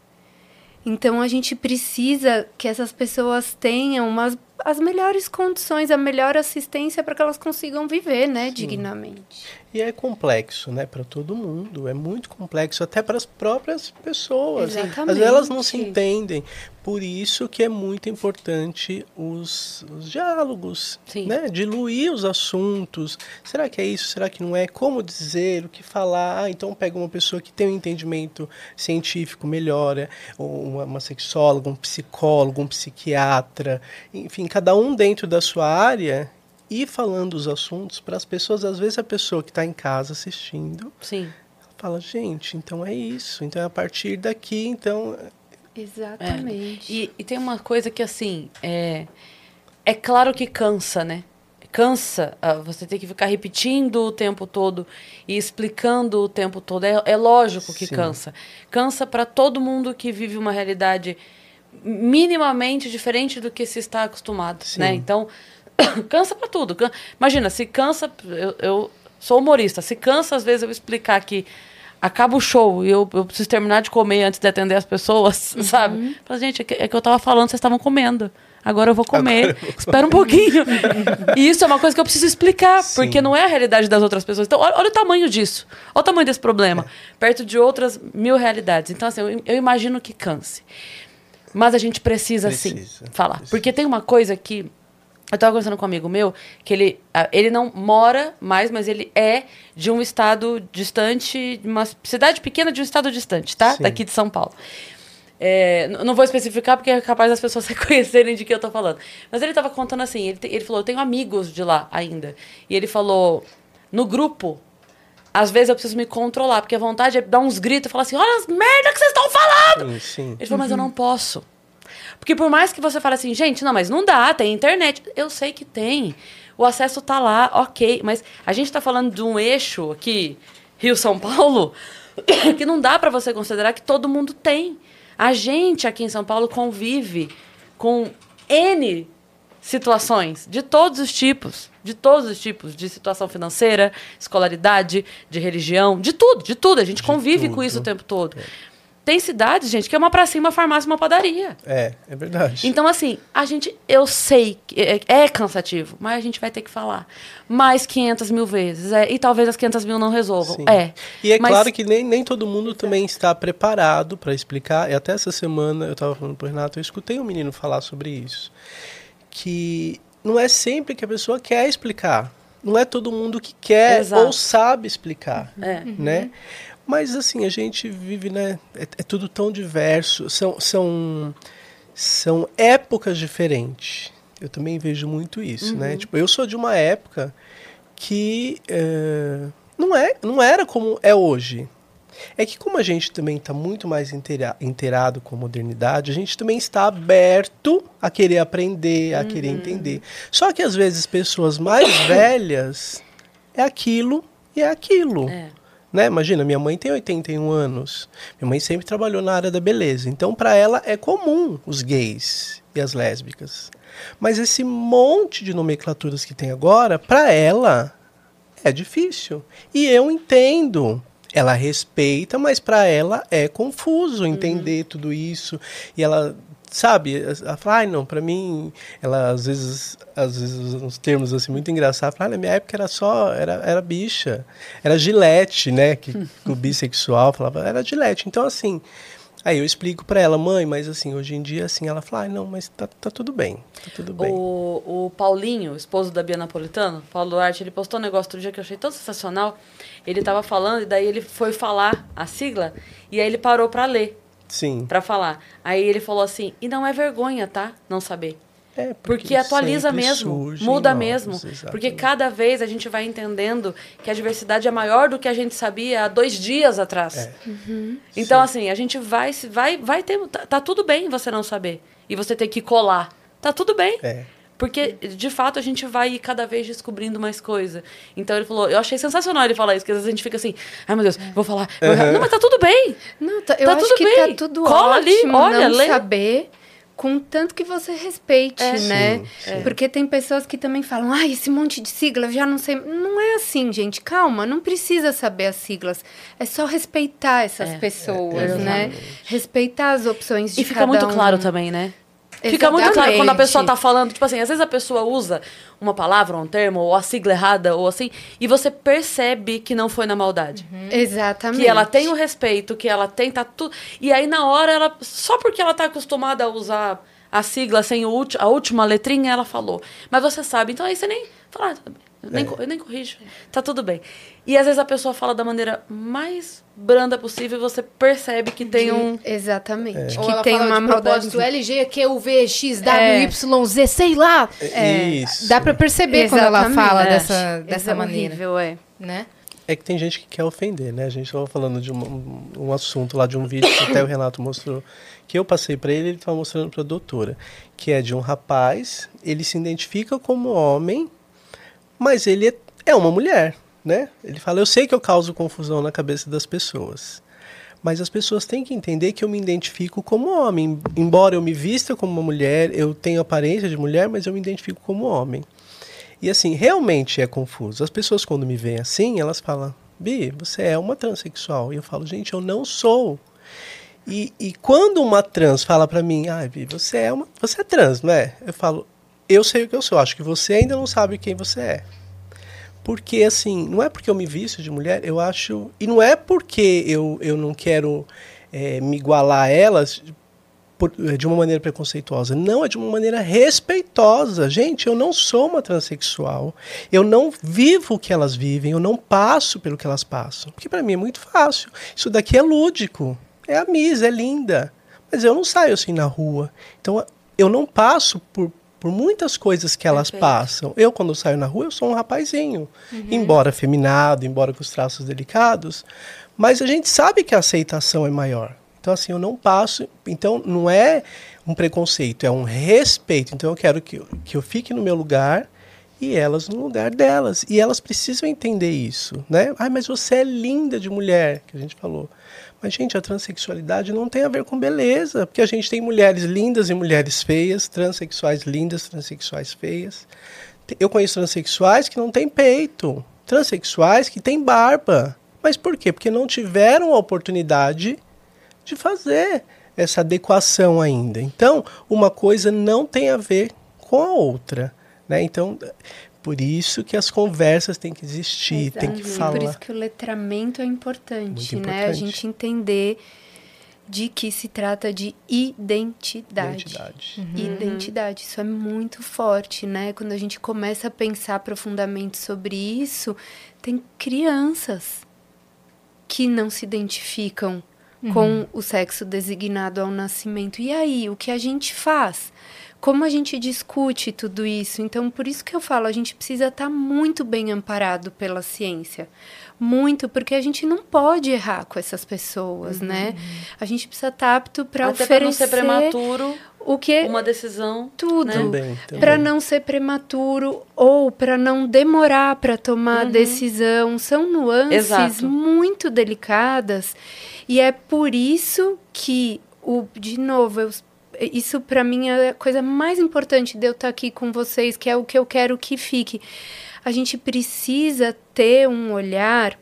Então a gente precisa que essas pessoas tenham umas, as melhores condições, a melhor assistência para que elas consigam viver, né, Sim. dignamente. E é complexo, né, para todo mundo. É muito complexo, até para as próprias pessoas. Exatamente. Às vezes elas não se entendem. Por isso que é muito importante os, os diálogos, Sim. né? Diluir os assuntos. Será que é isso? Será que não é? Como dizer? O que falar? Ah, então pega uma pessoa que tem um entendimento científico melhor, uma, uma sexóloga, um psicólogo, um psiquiatra, enfim, cada um dentro da sua área ir falando os assuntos para as pessoas. Às vezes a pessoa que está em casa assistindo Sim. fala, gente, então é isso. Então é a partir daqui, então. Exatamente. É. E, e, tem uma coisa que assim é, é claro que cansa, né? Cansa uh, você ter que ficar repetindo o tempo todo e explicando o tempo todo. É, é lógico que Sim. cansa. Cansa para todo mundo que vive uma realidade minimamente diferente do que se está acostumado, Sim. né? Então, cansa para tudo. Imagina, se cansa, eu, eu, sou humorista, se cansa às vezes eu explicar que acaba o show e eu, eu preciso terminar de comer antes de atender as pessoas, uhum. sabe? Fala, gente, é que, é que eu tava falando, vocês estavam comendo. Agora eu vou comer. Eu Espera um pouquinho. e isso é uma coisa que eu preciso explicar, Sim. porque não é a realidade das outras pessoas. Então, olha, olha o tamanho disso. Olha o tamanho desse problema. É. Perto de outras mil realidades. Então, assim, eu, eu imagino que canse. Mas a gente precisa, precisa sim, falar. Precisa. Porque tem uma coisa que eu estava conversando com um amigo meu que ele, ah, ele não mora mais, mas ele é de um estado distante, uma cidade pequena de um estado distante, tá? Sim. Daqui de São Paulo. É, não vou especificar porque é capaz das pessoas reconhecerem de que eu estou falando. Mas ele estava contando assim: ele, ele falou, eu tenho amigos de lá ainda. E ele falou, no grupo, às vezes eu preciso me controlar, porque a vontade é dar uns gritos e falar assim: olha as merda que vocês estão falando! Sim, sim. Ele falou, mas eu não posso. Porque por mais que você fale assim, gente, não, mas não dá, tem internet. Eu sei que tem. O acesso tá lá, ok. Mas a gente está falando de um eixo aqui, Rio-São Paulo, que não dá para você considerar que todo mundo tem. A gente aqui em São Paulo convive com N situações de todos os tipos, de todos os tipos, de situação financeira, escolaridade, de religião, de tudo, de tudo. A gente De convive tudo. com isso o tempo todo. Tem cidades, gente, que é uma pracinha, uma farmácia, uma padaria. É, é verdade. Então, assim, a gente, eu sei que é, é cansativo, mas a gente vai ter que falar mais 500 mil vezes. É, e talvez as 500 mil não resolvam. Sim. É. E é Mas- claro que nem, nem todo mundo também está preparado para explicar. E até essa semana eu estava falando para o Renato, eu escutei um menino falar sobre isso. Que não é sempre que a pessoa quer explicar. Não é todo mundo que quer Exato. ou sabe explicar, É. né? Mas assim, a gente vive, né? É, é tudo tão diverso. São, são, são épocas diferentes. Eu também vejo muito isso, né? Tipo, eu sou de uma época que eh, não, é, não era como é hoje. É que como a gente também está muito mais inteira, inteirado com a modernidade, a gente também está aberto a querer aprender, a querer entender. Só que às vezes pessoas mais velhas é aquilo e é aquilo. É. Né? Imagina, minha mãe tem 81 anos. Minha mãe sempre trabalhou na área da beleza. Então, para ela é comum os gays e as lésbicas. Mas esse monte de nomenclaturas que tem agora, para ela é difícil. E eu entendo. Ela respeita, mas para ela é confuso entender tudo isso. E ela, sabe, ela fala, ai não, para mim, ela às vezes, às vezes uns termos assim muito engraçados. Fala, ah, na minha época era só, era, era bicha. Era gilete, né? Que, o bissexual falava, era gilete. Então, assim, aí eu explico para ela, mãe, mas assim, hoje em dia, assim, ela fala, não, mas tá, tá tudo bem, tá tudo bem. O, o Paulinho, esposo da Bia Napolitano, Paulo Duarte, ele postou um negócio outro dia que eu achei tão sensacional. Ele tava falando e daí ele foi falar a sigla e aí ele parou para ler, Sim. para falar. Aí ele falou assim: "E não é vergonha, tá? Não saber. É, Porque atualiza sempre mesmo, muda novos, mesmo. exatamente. Porque cada vez a gente vai entendendo que a diversidade é maior do que a gente sabia há dois dias atrás. É. Então, assim, a gente vai, se- vai, vai ter. Tá, tá tudo bem você não saber. E você ter que colar. Tá tudo bem. É. Porque, de fato, a gente vai cada vez descobrindo mais coisa. Então ele falou, eu achei sensacional ele falar isso, porque às vezes a gente fica assim, ai meu Deus, vou falar. vou errar." Não, mas tá tudo bem. Não, tá- eu Tá acho tudo que bem. tá tudo Cola ali, ótimo olha, não lê. saber, contanto que você respeite, É. né? Sim, Porque tem pessoas que também falam, ai, esse monte de sigla, eu já não sei. Não é assim, gente, calma, não precisa saber as siglas. É só respeitar essas É. pessoas, É, né? exatamente. Respeitar as opções de E fica cada muito um. claro também, né? Fica muito claro quando a pessoa tá falando, tipo assim, às vezes a pessoa usa uma palavra, um termo, ou a sigla errada, ou assim, e você percebe que não foi na maldade. Exatamente. Que ela tem o respeito, que ela tem, tá tudo. E aí, na hora, ela. Só porque ela tá acostumada a usar a sigla sem o ulti- a última letrinha, ela falou. Mas você sabe, então aí você nem. Fala, ah, eu, nem, co- eu nem corrijo. Tá tudo bem. E às vezes a pessoa fala da maneira mais branda possível e você percebe que tem um. Exatamente. Ou Que ela tem fala uma de maldade. propósito LG, QV, XWYZ, sei lá. É, Isso. Dá pra perceber quando ela Exatamente. fala É. dessa, dessa é maneira, horrível, é. né? É que tem gente que quer ofender, né? A gente estava falando de um, um assunto lá de um vídeo que até o Renato mostrou, que eu passei para ele, ele estava mostrando para a doutora, que é de um rapaz, ele se identifica como homem, mas ele é, é uma mulher, né? Ele fala, eu sei que eu causo confusão na cabeça das pessoas, mas as pessoas têm que entender que eu me identifico como homem. Embora eu me vista como uma mulher, eu tenho aparência de mulher, mas eu me identifico como homem. E assim, realmente é confuso. As pessoas, quando me veem assim, elas falam: Bi, você é uma transexual. E eu falo: gente, eu não sou. E, e quando uma trans fala pra mim: ah, você é, uma, você é trans, não é? Eu falo: eu sei o que eu sou. Acho que você ainda não sabe quem você é. Porque, assim, não é porque eu me visto de mulher, eu acho. E não é porque eu, eu não quero eh, me igualar a elas por- de uma maneira preconceituosa. Não, é de uma maneira respeitosa. Gente, eu não sou uma transexual. Eu não vivo o que elas vivem. Eu não passo pelo que elas passam. Porque para mim é muito fácil. Isso daqui é lúdico. É a Miss, é linda. Mas eu não saio assim na rua. Então eu não passo por, por muitas coisas que elas Perfeito. passam. Eu, quando saio na rua, eu sou um rapazinho. Embora feminado, embora com os traços delicados. Mas a gente sabe que a aceitação é maior. Então, assim, eu não passo. Então, não é um preconceito, é um respeito. Então, eu quero que, eu- que eu fique no meu lugar e elas no lugar delas. E elas precisam entender isso, né? Ai, mas você é linda de mulher, que a gente falou. Mas, gente, a transexualidade não tem a ver com beleza, porque a gente tem mulheres lindas e mulheres feias, transexuais lindas, transexuais feias. Eu conheço transexuais que não têm peito, transexuais que têm barba. Mas por quê? Porque não tiveram a oportunidade de fazer essa adequação ainda. Então, uma coisa não tem a ver com a outra. Né? Então, por isso que as conversas têm que existir, Exato. tem que falar. Por isso que o letramento é importante, importante, né? A gente entender de que se trata de identidade. Identidade. Uhum. Identidade. Isso é muito forte, né? Quando a gente começa a pensar profundamente sobre isso, tem crianças que não se identificam uhum. com o sexo designado ao nascimento. E aí, o que a gente faz? Como a gente discute tudo isso? Então, por isso que eu falo, a gente precisa estar tá muito bem amparado pela ciência. Muito, porque a gente não pode errar com essas pessoas, uhum. né? A gente precisa estar tá apto para oferecer... Até não ser prematuro o que uma decisão tudo né? para não ser prematuro ou para não demorar para tomar uhum. decisão são nuances Exato. muito delicadas e é por isso que o de novo eu isso para mim é a coisa mais importante de eu estar tá aqui com vocês, que é o que eu quero que fique. A gente precisa ter um olhar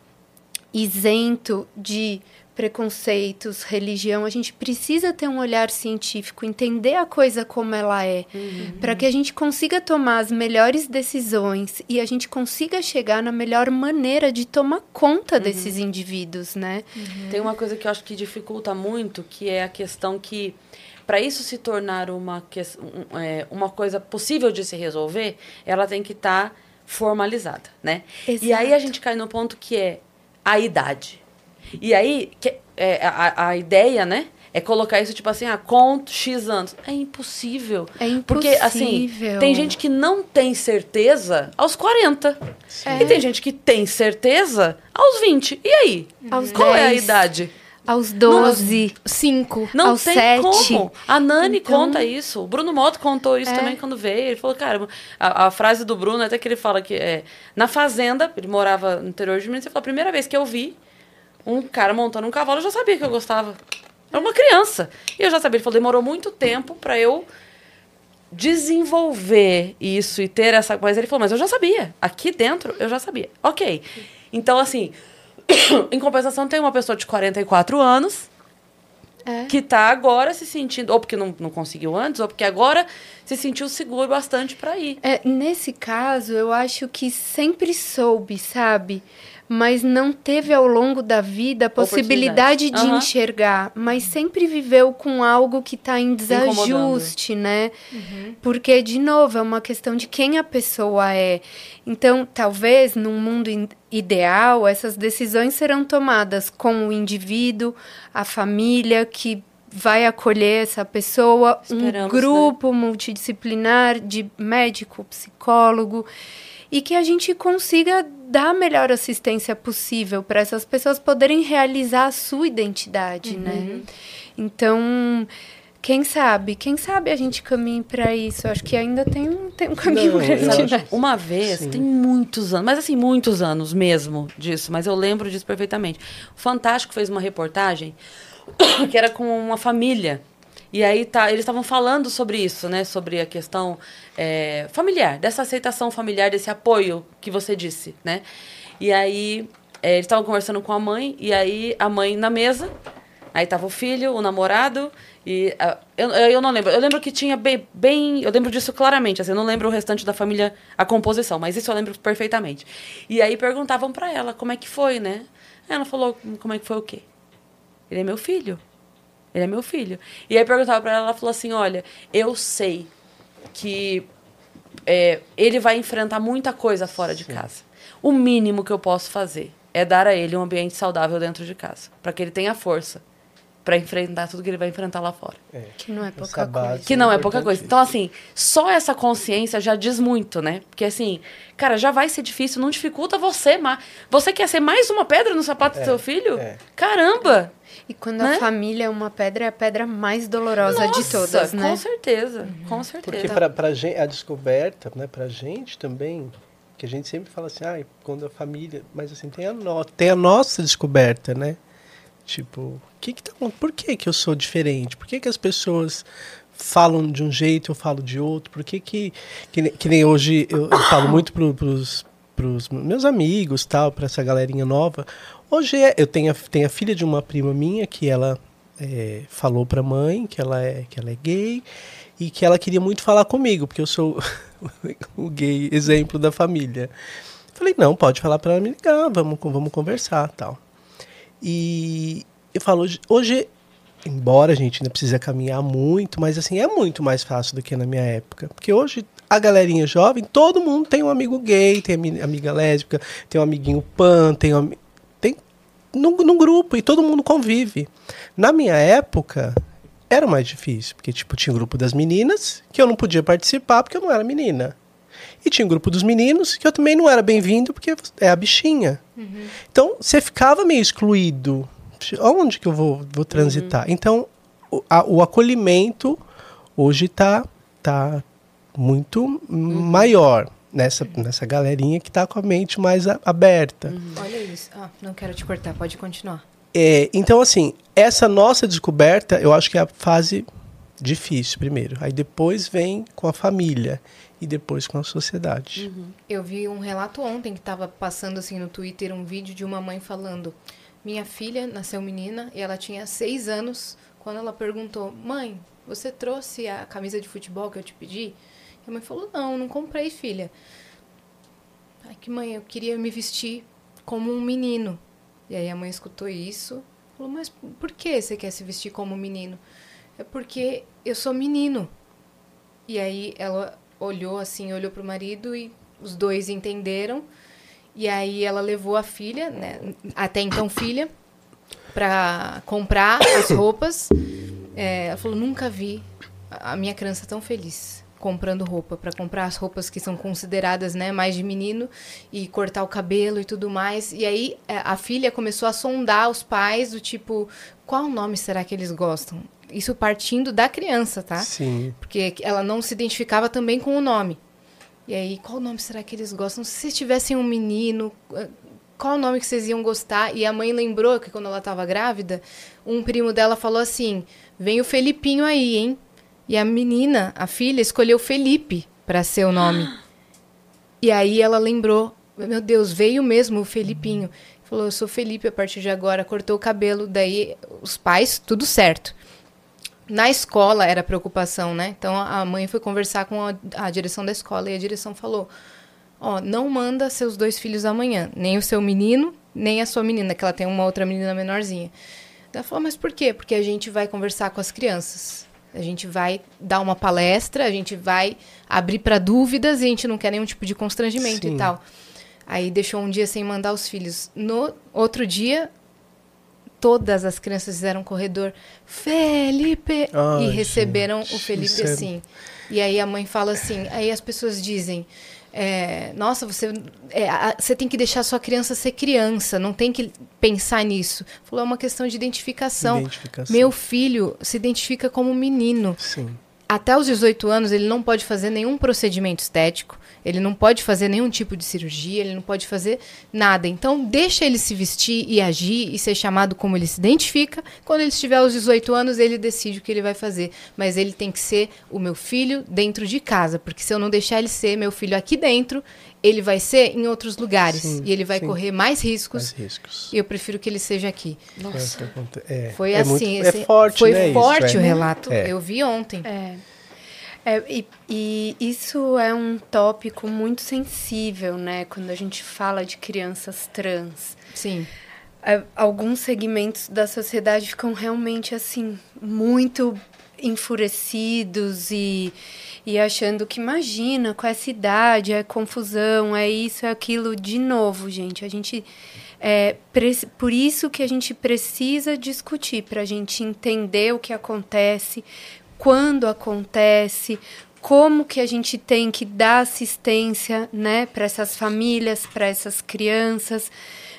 isento de preconceitos, religião, a gente precisa ter um olhar científico, entender a coisa como ela é, uhum. para que a gente consiga tomar as melhores decisões e a gente consiga chegar na melhor maneira de tomar conta uhum. desses indivíduos, né? Uhum. Tem uma coisa que eu acho que dificulta muito, que é a questão que para isso se tornar uma, é, uma coisa possível de se resolver, ela tem que estar tá formalizada, né? Exato. E aí a gente cai no ponto que é a idade. E aí, que, é, a, a ideia, né? É colocar isso tipo assim, ah, com X anos. É impossível. É impossível. Porque, assim, tem gente que não tem certeza aos 40. É. E tem gente que tem certeza aos 20. E aí? Aos Qual 10. é a idade? Aos 12, 5, não aos tem 7. Como. A Nani então... conta isso. O Bruno Moto contou isso é. também quando veio. Ele falou, cara, a, a, frase do Bruno, até que ele fala que é, na fazenda, ele morava no interior de Minas, ele falou, a primeira vez que eu vi um cara montando um cavalo, eu já sabia que eu gostava. Era uma criança. E eu já sabia. Ele falou, demorou muito tempo para eu desenvolver isso e ter essa coisa. Ele falou, mas eu já sabia. Aqui dentro, eu já sabia. Ok. Então, assim em compensação, tem uma pessoa de 44 anos é. que está agora se sentindo, ou porque não, não conseguiu antes, ou porque agora se sentiu seguro bastante para ir. É, nesse caso, eu acho que sempre soube, sabe? Mas não teve ao longo da vida a possibilidade de uhum. enxergar, mas sempre viveu com algo que está em desajuste, né? Uhum. Porque, de novo, é uma questão de quem a pessoa é. Então, talvez, num mundo ideal, essas decisões serão tomadas com o indivíduo, a família que vai acolher essa pessoa, Esperamos, um né? grupo né? multidisciplinar de médico, psicólogo e que a gente consiga dar a melhor assistência possível para essas pessoas poderem realizar a sua identidade, né? uhum. né? Então, quem sabe, quem sabe a gente caminhe para isso. Acho que ainda tem um, tem um caminho Não, grande. Né? Uma vez, Sim. tem muitos anos, mas assim, muitos anos mesmo disso, mas eu lembro disso perfeitamente. O Fantástico fez uma reportagem que era com uma família e aí tá, eles estavam falando sobre isso, né? Sobre a questão é, familiar, dessa aceitação familiar, desse apoio que você disse, né? E aí é, eles estavam conversando com a mãe, e aí a mãe na mesa, aí tava o filho, o namorado, e eu, eu não lembro. Eu lembro que tinha bem, bem. Eu lembro disso claramente. Assim, eu não lembro o restante da família, a composição, mas isso eu lembro perfeitamente. E aí perguntavam para ela como é que foi, né? Ela falou: como é que foi o quê? Ele é meu filho. Ele é meu filho. E aí perguntava pra ela, ela falou assim: olha, eu sei que é, ele vai enfrentar muita coisa fora Sim. de casa. O mínimo que eu posso fazer é dar a ele um ambiente saudável dentro de casa, para que ele tenha força pra enfrentar tudo que ele vai enfrentar lá fora. Que não é Essa pouca base. coisa. Que não é pouca coisa. Então, assim, só essa consciência já diz muito, né? Porque, assim, cara, já vai ser difícil, não dificulta você. Mas você quer ser mais uma pedra no sapato do seu filho? é. Caramba! E quando Né? a família é uma pedra, é a pedra mais dolorosa de Nossa, todas, né? Com certeza, com certeza. Porque pra, pra gente, a descoberta, né, pra gente também, que a gente sempre fala assim, ah, quando a família. Mas assim, tem a, no, tem a nossa descoberta, né? Tipo, que que tá, por que, que eu sou diferente? Por que, que as pessoas falam de um jeito, eu falo de outro? Por que, que, que, que nem hoje eu, eu falo muito pro, pros, pros meus amigos, tal, pra essa galerinha nova. Hoje é, eu tenho a, tenho a filha de uma prima minha que ela é, falou pra mãe que ela, é, que ela é gay e que ela queria muito falar comigo, porque eu sou o gay exemplo da família. Falei, não, pode falar pra ela me ligar, vamos, vamos conversar tal. E eu falo, hoje, hoje, embora a gente ainda precisa caminhar muito, mas assim, é muito mais fácil do que na minha época. Porque hoje, a galerinha jovem, todo mundo tem um amigo gay, tem ami- amiga lésbica, tem um amiguinho pan, tem um, tem num, num grupo e todo mundo convive. Na minha época, era mais difícil, porque tipo, tinha o grupo das meninas, que eu não podia participar porque eu não era menina. E tinha o grupo dos meninos, que eu também não era bem-vindo porque é a bichinha. Então, você ficava meio excluído. Onde que eu vou, vou transitar? Então, o, a- o acolhimento hoje está tá muito maior nessa, nessa galerinha que está com a mente mais a- aberta. Olha isso. Ah, não quero te cortar, pode continuar. É, então, assim, essa nossa descoberta, eu acho que é a fase difícil, primeiro. Aí depois vem com a família e depois com a sociedade. Eu vi um relato ontem que estava passando assim no Twitter um vídeo de uma mãe falando: Minha filha nasceu menina e ela tinha seis anos quando ela perguntou: Mãe, você trouxe a camisa de futebol que eu te pedi? E a mãe falou: Não, não comprei, filha. Ai, que mãe, eu queria me vestir como um menino. E aí a mãe escutou isso, falou: Mas por que você quer se vestir como um menino? É porque eu sou menino. E aí ela olhou assim, olhou pro marido e os dois entenderam. E aí ela levou a filha, né, até então filha, para comprar as roupas. É, ela falou: nunca vi a minha criança tão feliz comprando roupa para comprar as roupas que são consideradas né mais de menino e cortar o cabelo e tudo mais e aí é, a filha começou a sondar os pais do tipo qual nome será que eles gostam isso partindo da criança tá Sim. porque ela não se identificava também com o nome. E aí, qual nome será que eles gostam? Se tivessem um menino, eh, qual nome que vocês iam gostar? E a mãe lembrou que quando ela estava grávida, um primo dela falou assim: vem o Felipinho aí, hein? E a menina, a filha, escolheu Felipe para ser o nome. E aí ela lembrou: meu Deus, veio mesmo o Felipinho. Falou: eu sou Felipe a partir de agora. Cortou o cabelo, daí os pais, tudo certo. Na escola era preocupação, né? Então a mãe foi conversar com a, a direção da escola e a direção falou: Ó, não manda seus dois filhos amanhã, nem o seu menino, nem a sua menina, que ela tem uma outra menina menorzinha. Ela falou: Mas por quê? Porque a gente vai conversar com as crianças. A gente vai dar uma palestra, a gente vai abrir para dúvidas e a gente não quer nenhum tipo de constrangimento Sim. e tal. Aí deixou um dia sem mandar os filhos. No outro dia, todas as crianças fizeram um corredor Felipe Ai, e receberam gente, o Felipe é- assim. E aí a mãe fala assim, aí as pessoas dizem, é, nossa, você, é, a- você tem que deixar sua criança ser criança, não tem que pensar nisso. Falou, é uma questão de identificação. Identificação. Meu filho se identifica como menino. Sim. Até os 18 anos, ele não pode fazer nenhum procedimento estético, ele não pode fazer nenhum tipo de cirurgia, ele não pode fazer nada. Então, deixa ele se vestir e agir e ser chamado como ele se identifica. Quando ele estiver aos 18 anos, ele decide o que ele vai fazer. Mas ele tem que ser o meu filho dentro de casa, porque se eu não deixar ele ser meu filho aqui dentro, ele vai ser em outros lugares Sim, e ele vai sim. correr mais riscos. Mais riscos. E eu prefiro que ele seja aqui. Nossa. é, Foi é muito- assim. é esse- forte, foi né? forte isso, o é. relato. É. Eu vi ontem. É. É, e, e isso é um tópico muito sensível, né? Quando a gente fala de crianças trans. Sim. É, alguns segmentos da sociedade ficam realmente assim muito enfurecidos e, e achando que imagina com essa idade é confusão é isso é aquilo de novo gente a gente É por isso que a gente precisa discutir, para a gente entender o que acontece, quando acontece, como que a gente tem que dar assistência né, para essas famílias, para essas crianças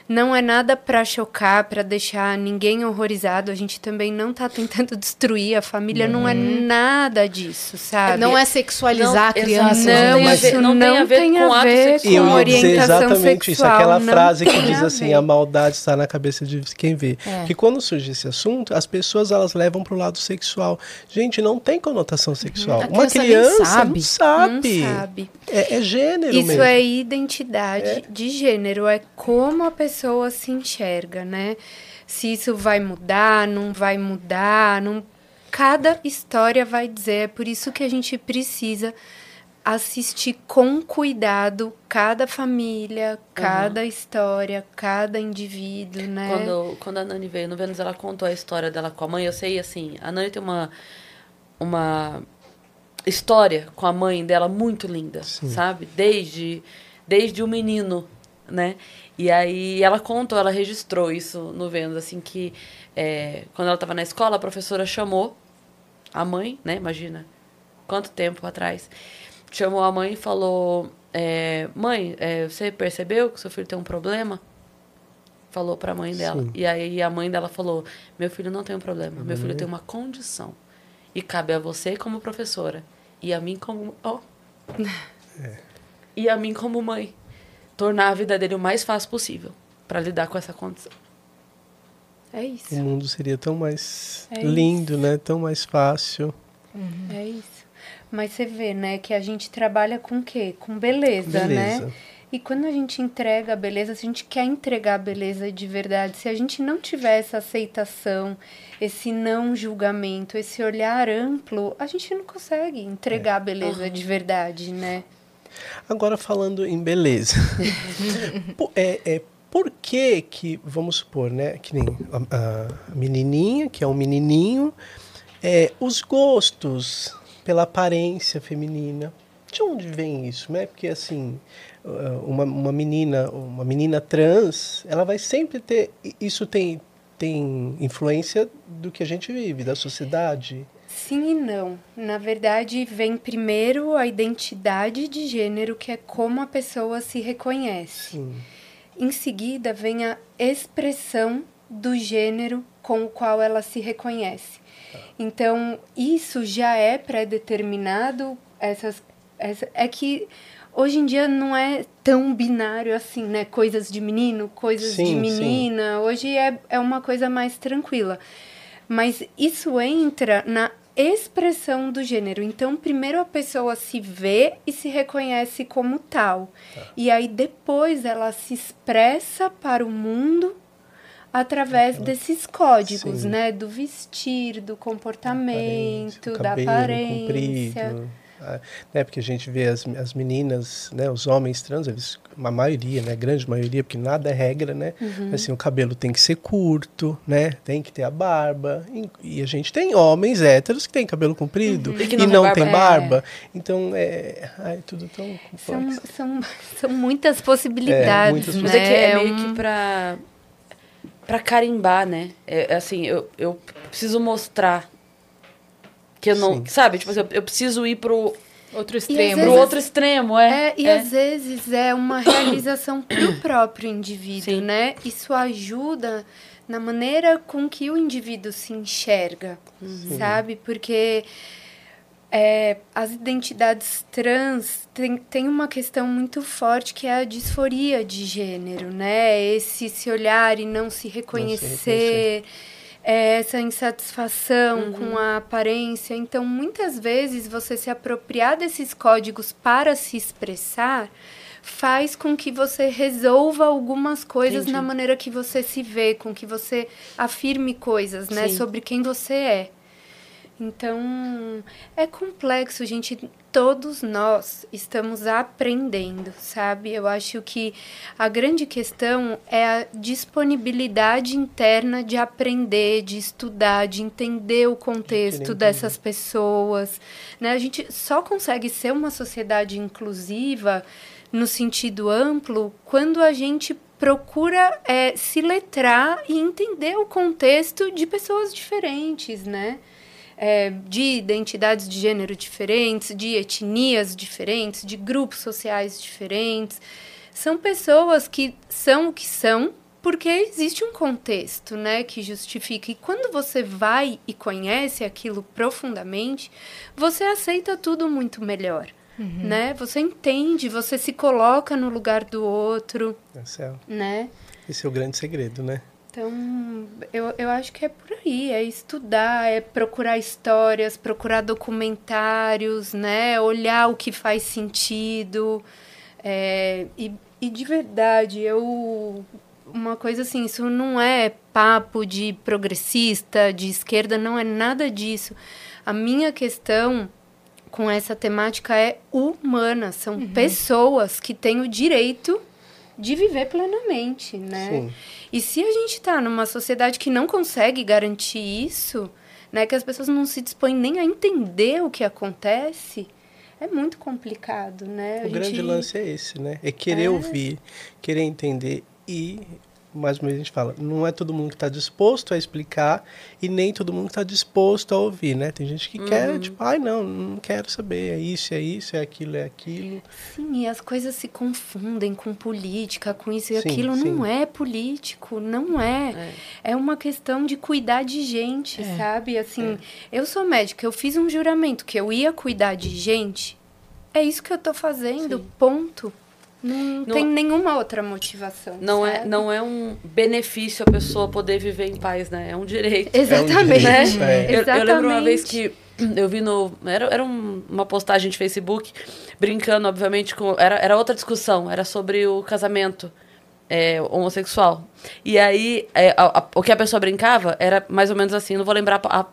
não é nada para chocar, para deixar ninguém horrorizado. A gente também não está tentando destruir a família, uhum. não é uhum. nada disso, sabe? Não é sexualizar não, a criança. Não, não, isso não, não tem a ver, tem com, a ver com eu orientação exatamente sexual. Isso, aquela frase que diz assim, a maldade está na cabeça de quem vê. É. Que quando surge esse assunto, as pessoas elas levam para o lado sexual. Gente, não tem conotação sexual. Uhum. Uma criança sabe. não sabe. Não sabe. É, é gênero Isso mesmo. é identidade é. de gênero, é como a pessoa pessoa se enxerga, né? Se isso vai mudar, não vai mudar, não... cada história vai dizer. É por isso que a gente precisa assistir com cuidado cada família, cada uhum. história, cada indivíduo, né? Quando, quando a Nani veio no Vênus, ela contou a história dela com a mãe. Eu sei, assim, a Nani tem uma, uma história com a mãe dela muito linda, Sim. sabe? Desde, desde o menino, né? E aí ela contou, ela registrou isso no Vênus, assim, que é, quando ela estava na escola, a professora chamou a mãe, né? Imagina quanto tempo atrás. Chamou a mãe e falou: é, Mãe, é, você percebeu que seu filho tem um problema? Falou para a mãe dela. Sim. E aí a mãe dela falou: Meu filho não tem um problema, meu filho uhum. tem uma condição. E cabe a você como professora. E a mim como. Oh. É. E a mim como mãe tornar a vida dele o mais fácil possível para lidar com essa condição. É isso. O mundo seria tão mais é lindo, isso. né? Tão mais fácil. Uhum. É isso. Mas você vê, né, que a gente trabalha com o quê? Com beleza, beleza, né? E quando a gente entrega a beleza, se a gente quer entregar a beleza de verdade, se a gente não tiver essa aceitação, esse não julgamento, esse olhar amplo, a gente não consegue entregar é. a beleza uhum. de verdade, né? Agora falando em beleza. é, é, por que que, vamos supor, né, que nem a, a menininha, que é um menininho, é, os gostos pela aparência feminina, de onde vem isso, né? Porque assim, uma, uma menina, uma menina trans, ela vai sempre ter, isso tem tem influência do que a gente vive, da sociedade. Sim e não. Na verdade, vem primeiro a identidade de gênero, que é como a pessoa se reconhece. Sim. Em seguida, vem a expressão do gênero com o qual ela se reconhece. Tá. Então, isso já é pré-determinado. Essas, essa, é que hoje em dia não é tão binário assim, né? Coisas de menino, coisas sim, de menina. Sim. Hoje é, é uma coisa mais tranquila. Mas isso entra na expressão do gênero. Então, primeiro a pessoa se vê e se reconhece como tal. Tá. E aí depois ela se expressa para o mundo através desses códigos, Sim. né? Do vestir, do comportamento, aparência, da aparência. Comprido né? Porque a gente vê as, as meninas, né? Os homens trans, eles, uma maioria, né? Grande maioria, porque nada é regra, né? Uhum. Assim, o cabelo tem que ser curto, né? Tem que ter a barba. E, e a gente tem homens héteros que têm cabelo comprido uhum. e, não, e não tem barba. É. Então, é... Ai, tudo tão complexo. São, são, são muitas possibilidades, é, muitas né? Mas é que é, é meio que pra, pra carimbar, né? É, assim, eu, eu preciso mostrar que eu não. Sim. Sabe? Tipo assim, eu, eu preciso ir pro. Outro extremo. Pro outro extremo, é. é e é. às vezes é uma realização pro próprio indivíduo, Sim. né? Isso ajuda na maneira com que o indivíduo se enxerga, uhum. sabe? Porque é, as identidades trans tem, tem uma questão muito forte que é a disforia de gênero, né? Esse se olhar e não se reconhecer. Não se reconhecer é essa insatisfação uhum. com a aparência. Então, muitas vezes, você se apropriar desses códigos para se expressar faz com que você resolva algumas coisas Entendi. na maneira que você se vê, com que você afirme coisas, né, Sim. sobre quem você é. Então, é complexo, gente. Todos nós estamos aprendendo, sabe? Eu acho que a grande questão é a disponibilidade interna de aprender, de estudar, de entender o contexto dessas pessoas. Né? A gente só consegue ser uma sociedade inclusiva no sentido amplo quando a gente procura é, se letrar e entender o contexto de pessoas diferentes, né? É, de identidades de gênero diferentes, de etnias diferentes, de grupos sociais diferentes. São pessoas que são o que são porque existe um contexto, né, que justifica. E quando você vai e conhece aquilo profundamente, você aceita tudo muito melhor. Uhum. Né? Você entende, você se coloca no lugar do outro. É, né? esse é o grande segredo, né? Então, eu, eu acho que é por aí, é estudar, é procurar histórias, procurar documentários, né? Olhar o que faz sentido. É, e, e de verdade, eu uma coisa assim, isso não é papo de progressista, de esquerda, não é nada disso. A minha questão com essa temática é humana, são uhum. pessoas que têm o direito de viver plenamente, né? Sim. E se a gente está numa sociedade que não consegue garantir isso, né, que as pessoas não se dispõem nem a entender o que acontece, é muito complicado, né? O grande lance é esse, né? É querer é... ouvir, querer entender e mais uma vez a gente fala, não é todo mundo que está disposto a explicar e nem todo mundo está disposto a ouvir, né? Tem gente que uhum. quer, tipo, ai, não, não quero saber, é isso, é isso, é aquilo, é aquilo. Sim, e as coisas se confundem com política, com isso e sim, aquilo. Sim. Não é político, não é. é. É uma questão de cuidar de gente, é. sabe? Assim, é. eu sou médica, eu fiz um juramento que eu ia cuidar de gente. É isso que eu tô fazendo, sim. ponto. Não, não, tem nenhuma outra motivação. Não é, não é um benefício a pessoa poder viver em paz, né? É um direito. Exatamente. É um direito, né? é. Eu, Exatamente. eu, lembro uma vez que eu vi no. Era, era um, uma postagem de Facebook, brincando, obviamente, com. Era, era outra discussão, era sobre o casamento é, homossexual. E aí, é, a, a, o que a pessoa brincava era mais ou menos assim, não vou lembrar a,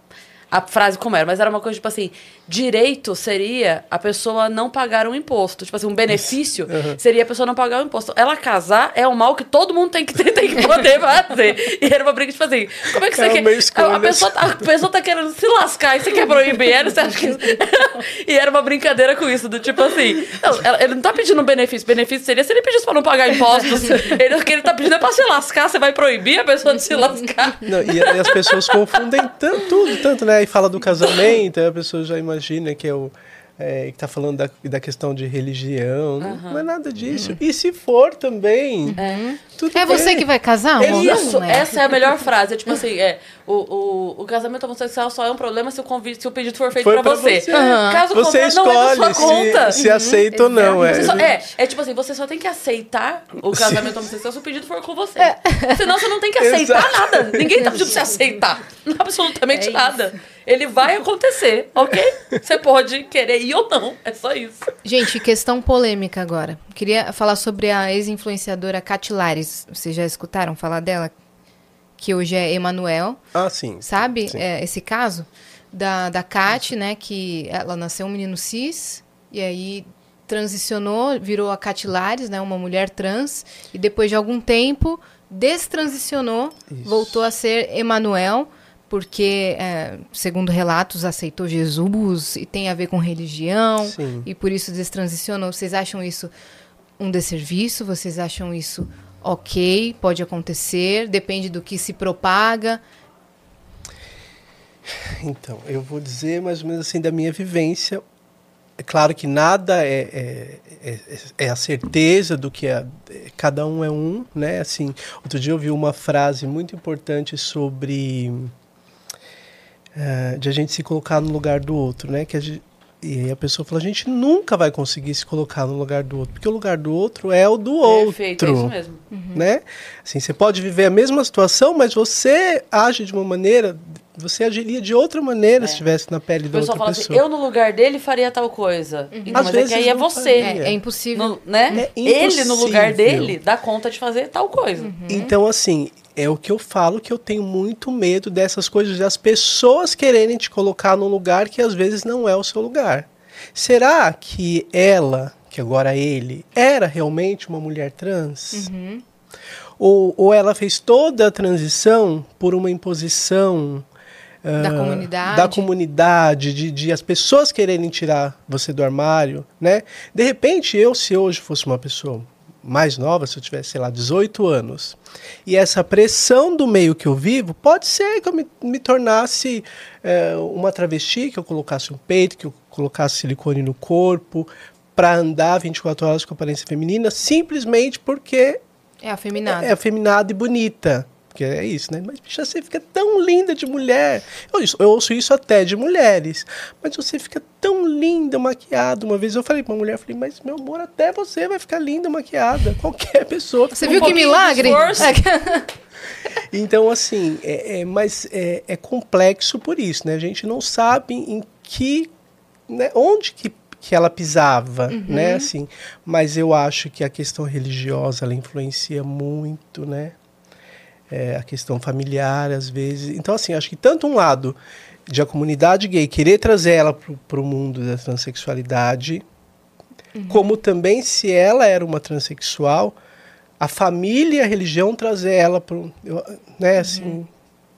a frase como era, mas era uma coisa tipo assim: direito seria a pessoa não pagar um imposto. Tipo assim, um benefício uhum. seria a pessoa não pagar o um imposto. Ela casar é um mal que todo mundo tem que, ter, tem que poder fazer. E era uma briga, tipo assim, como é que você é quer. A, a, pessoa, tá, a pessoa tá querendo se lascar e você quer proibir ela, você acha que. e era uma brincadeira com isso, do tipo assim. Não, ele não tá pedindo um benefício. Benefício seria se ele pedisse pra não pagar impostos. ele, o que ele tá pedindo é pra se lascar, você vai proibir a pessoa de se lascar. Não, e, e as pessoas confundem tanto, tudo, tanto, né? E fala do casamento, aí a pessoa já imagina que é o. É, que está falando da, da questão de religião. Uhum. Não é nada disso. Uhum. E se for também. É, é você que vai casar, amor? Isso, não, essa é a melhor frase. É tipo assim, é, o, o, o casamento homossexual só é um problema se o, convite, se o pedido for feito para você. você. Uhum. Caso você escolhe não é da sua conta. Se, se aceita ou não. É. Só, é, é tipo assim, você só tem que aceitar o casamento homossexual se o pedido for com você. É. Senão você não tem que aceitar nada. Ninguém tá pedindo pra você aceitar. Absolutamente é nada. Ele vai acontecer, ok? Você pode querer ir ou não, é só isso. Gente, questão polêmica agora. Queria falar sobre a ex-influenciadora Catilares. Vocês já escutaram falar dela? Que hoje é Emanuel. Ah, sim. Sabe sim. É, esse caso? Da, da Cat, né? Que ela nasceu um menino cis e aí transicionou, virou a Catilares, né? Uma mulher trans. E depois de algum tempo destransicionou, Isso. voltou a ser Emanuel porque, é, segundo relatos, aceitou Jesus e tem a ver com religião Sim. e por isso destransicionou. Vocês acham isso um desserviço? Vocês acham isso ok? Pode acontecer? Depende do que se propaga? Então, eu vou dizer mais ou menos assim da minha vivência. É claro que nada é, é, é, é a certeza do que é, cada um é um, né? Assim, outro dia eu vi uma frase muito importante sobre é, de a gente se colocar no lugar do outro, né? Que a gente, e aí a pessoa fala, a gente nunca vai conseguir se colocar no lugar do outro, porque o lugar do outro é o do outro. Perfeito, é isso mesmo. Uhum. Né? Assim, você pode viver a mesma situação, mas você age de uma maneira, você agiria de outra maneira é. se estivesse na pele da outra fala assim, pessoa. Assim, eu no lugar dele faria tal coisa. Uhum. Então, Às mas vezes é que aí é você. É, é, impossível. No, né? É impossível. Ele no lugar dele dá conta de fazer tal coisa. Uhum. Então, assim, é o que eu falo que eu tenho muito medo dessas coisas, das pessoas quererem te colocar num lugar que às vezes não é o seu lugar. Será que ela, que agora é ele, era realmente uma mulher trans? Uhum. Ou, ou ela fez toda a transição por uma imposição Da comunidade. da comunidade, de, de as pessoas quererem tirar você do armário, né? De repente, eu, se hoje fosse uma pessoa mais nova, se eu tivesse, sei lá, 18 anos, e essa pressão do meio que eu vivo, pode ser que eu me, me tornasse é, uma travesti, que eu colocasse um peito, que eu colocasse silicone no corpo, para andar 24 horas com aparência feminina, simplesmente porque É afeminado. é afeminada e bonita. Porque é isso, né? Mas, bicha, você fica tão linda de mulher. Eu, eu ouço isso até de mulheres. Mas você fica tão linda maquiada. Uma vez eu falei pra uma mulher, eu falei, mas meu amor, até você vai ficar linda maquiada. Qualquer pessoa. Você Um viu que pouquinho de milagre? Então, assim, é, é, mas é, é complexo por isso, né? A gente não sabe em que, né, onde que, que ela pisava, né? Assim, mas eu acho que a questão religiosa ela influencia muito, né? É, a questão familiar, às vezes. Então, assim, acho que tanto um lado de a comunidade gay querer trazer ela para o mundo da transexualidade, como também se ela era uma transexual, a família e a religião trazer ela para né, assim,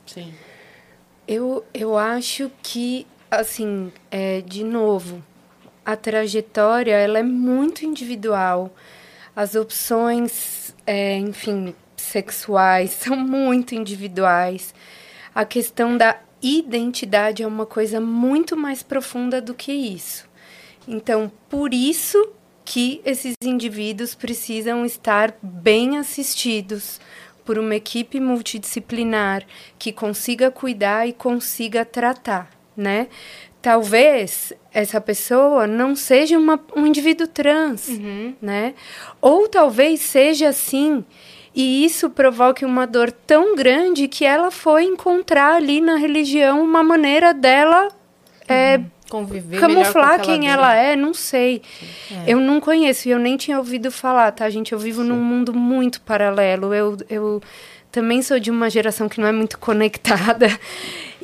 Sim. Eu, eu acho que, assim, é, de novo, a trajetória ela é muito individual. As opções, é, enfim, sexuais são muito individuais. A questão da identidade é uma coisa muito mais profunda do que isso. Então, por isso que esses indivíduos precisam estar bem assistidos por uma equipe multidisciplinar que consiga cuidar e consiga tratar, né? Talvez essa pessoa não seja uma, um indivíduo trans, né? Ou talvez seja assim e isso provoque uma dor tão grande que ela foi encontrar ali na religião uma maneira dela é, Conviver camuflar quem ela é, não sei. Eu não conheço e eu nem tinha ouvido falar, tá, gente? Eu vivo num mundo muito paralelo. Eu, eu também sou de uma geração que não é muito conectada.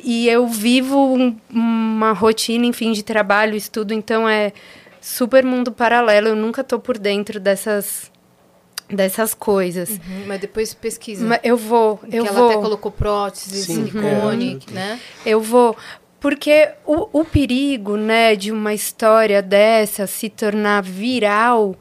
E eu vivo um- uma rotina, enfim, de trabalho, estudo, então é super mundo paralelo. Eu nunca tô por dentro dessas, dessas coisas. Uhum, mas depois pesquisa. Mas eu vou, que eu ela vou. até colocou prótese, Sim, silicone, é. né? Eu vou. Porque o, o perigo, né, de uma história dessa se tornar viral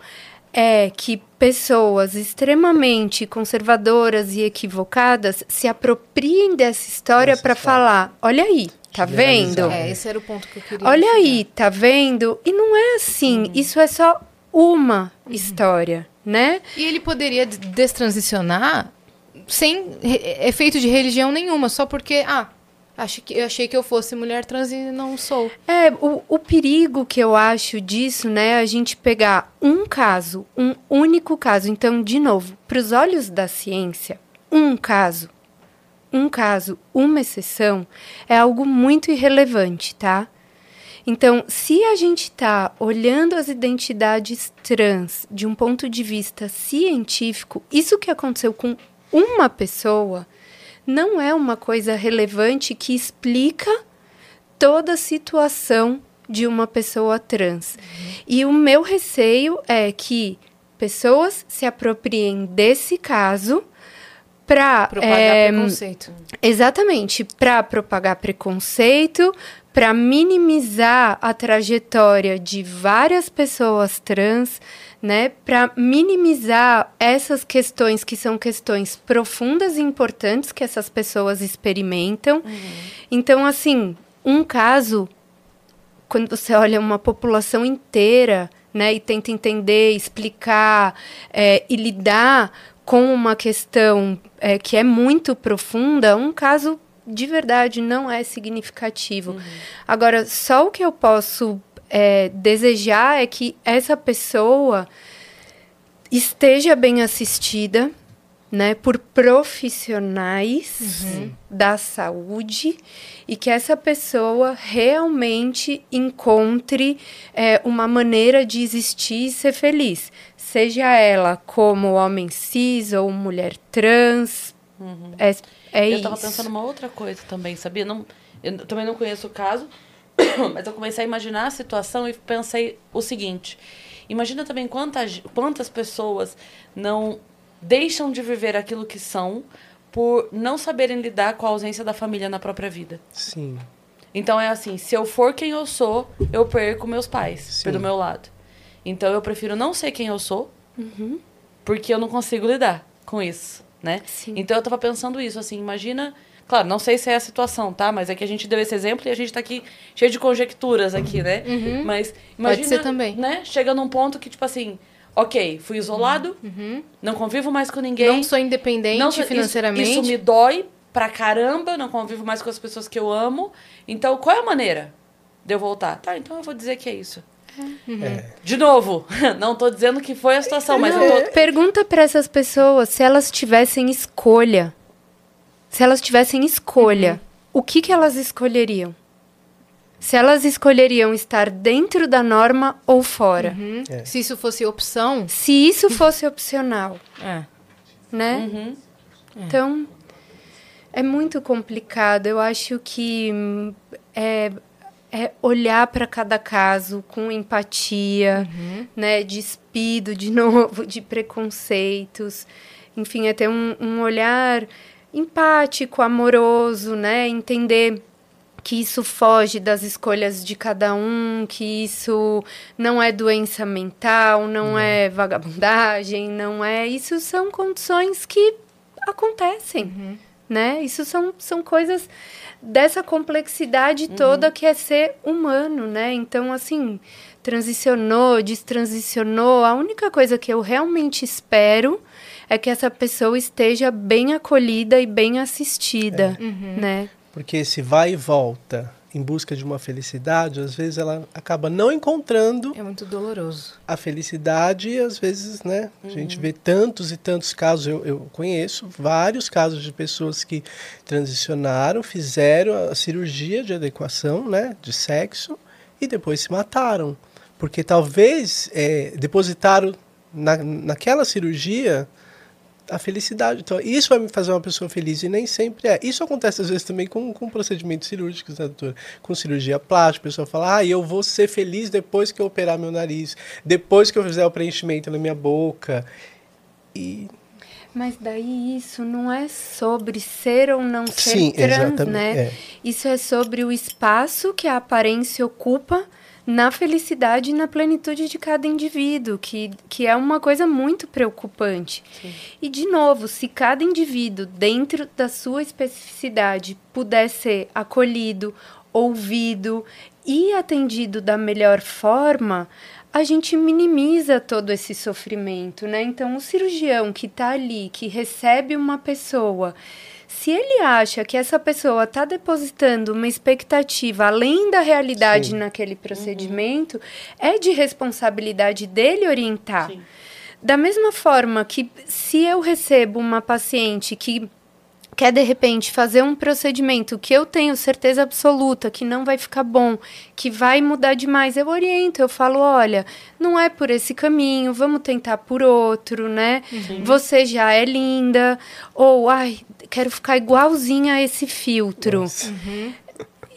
é que pessoas extremamente conservadoras e equivocadas se apropriem dessa história para falar: olha aí, tá vendo? Generalizar. É, esse era o ponto que eu queria. Olha chegar. aí, tá vendo? E não é assim. Isso é só uma história, né? E ele poderia des- destransicionar sem efeito de religião nenhuma, só porque, ah, achei que, eu achei que eu fosse mulher trans e não sou. É, o, o perigo que eu acho disso, né, é a gente pegar um caso, um único caso. Então, de novo, para os olhos da ciência, um caso, um caso, uma exceção, é algo muito irrelevante, tá? Então, se a gente está olhando as identidades trans de um ponto de vista científico, isso que aconteceu com uma pessoa não é uma coisa relevante que explica toda a situação de uma pessoa trans. E o meu receio é que pessoas se apropriem desse caso para Propagar preconceito. Exatamente, para propagar preconceito, para minimizar a trajetória de várias pessoas trans, né, para minimizar essas questões que são questões profundas e importantes que essas pessoas experimentam. Então, assim, um caso quando você olha uma população inteira, né, e tenta entender, explicar é, e lidar com uma questão é, que é muito profunda, um caso de verdade não é significativo. Agora, só o que eu posso é, desejar é que essa pessoa esteja bem assistida, né, por profissionais da saúde e que essa pessoa realmente encontre é, uma maneira de existir e ser feliz, seja ela como homem cis ou mulher trans, é, é eu isso. tava pensando uma outra coisa também, sabia? Não, eu também não conheço o caso, mas eu comecei a imaginar a situação e pensei o seguinte: imagina também quantas, quantas pessoas não deixam de viver aquilo que são por não saberem lidar com a ausência da família na própria vida. Sim. Então é assim, se eu for quem eu sou, eu perco meus pais Sim. do meu lado. Então eu prefiro não ser quem eu sou, porque eu não consigo lidar com isso, né? Sim. Então eu tava pensando isso, assim, imagina. Claro, não sei se é a situação, tá? Mas é que a gente deu esse exemplo e a gente tá aqui cheio de conjecturas aqui, né? Mas imagina, ser também. né? Chega num ponto que, tipo assim, ok, fui isolado, não convivo mais com ninguém. Não sou independente Não sou- isso- financeiramente. Isso, me dói pra caramba, não convivo mais com as pessoas que eu amo. Então, qual é a maneira de eu voltar? Tá, então eu vou dizer que é isso. É. De novo, não tô dizendo que foi a situação, mas Não, eu tô. Pergunta para essas pessoas se elas tivessem escolha. Se elas tivessem escolha, o que, que elas escolheriam? Se elas escolheriam estar dentro da norma ou fora. Uhum. É. Se isso fosse opção, Se isso fosse opcional, é. né? Uhum. Então, é muito complicado. Eu acho que hum, é, é olhar para cada caso com empatia, né? Despido de novo de preconceitos. Enfim, é ter um, um olhar empático, amoroso, né? Entender que isso foge das escolhas de cada um, que isso não é doença mental, não é vagabundagem, não é. Isso são condições que acontecem, né? Isso são, são coisas dessa complexidade toda que é ser humano, né? Então, assim, transicionou, destransicionou. A única coisa que eu realmente espero é que essa pessoa esteja bem acolhida e bem assistida, né? Porque esse vai e volta em busca de uma felicidade, às vezes ela acaba não encontrando É muito doloroso. a felicidade e às vezes, né, a gente vê tantos e tantos casos, eu, eu conheço vários casos de pessoas que transicionaram, fizeram a cirurgia de adequação, né, de sexo e depois se mataram, porque talvez é, depositaram na, naquela cirurgia a felicidade. Então, isso vai me fazer uma pessoa feliz e nem sempre é. Isso acontece às vezes também com, com procedimentos cirúrgicos, né, doutora? Com cirurgia plástica, a pessoa fala, ah, eu vou ser feliz depois que eu operar meu nariz, depois que eu fizer o preenchimento na minha boca. E Mas daí isso não é sobre ser ou não ser Sim, trans, exatamente, né? é. Isso é sobre o espaço que a aparência ocupa na felicidade e na plenitude de cada indivíduo, que, que é uma coisa muito preocupante. E, de novo, se cada indivíduo, dentro da sua especificidade, puder ser acolhido, ouvido e atendido da melhor forma, a gente minimiza todo esse sofrimento, né? Então, o cirurgião que está ali, que recebe uma pessoa, se ele acha que essa pessoa está depositando uma expectativa além da realidade Sim. naquele procedimento, é de responsabilidade dele orientar. Sim. Da mesma forma que se eu recebo uma paciente que quer de repente fazer um procedimento que eu tenho certeza absoluta que não vai ficar bom, que vai mudar demais, eu oriento, eu falo, olha, não é por esse caminho, vamos tentar por outro, né? Você já é linda, ou ai, quero ficar igualzinha a esse filtro. Nossa.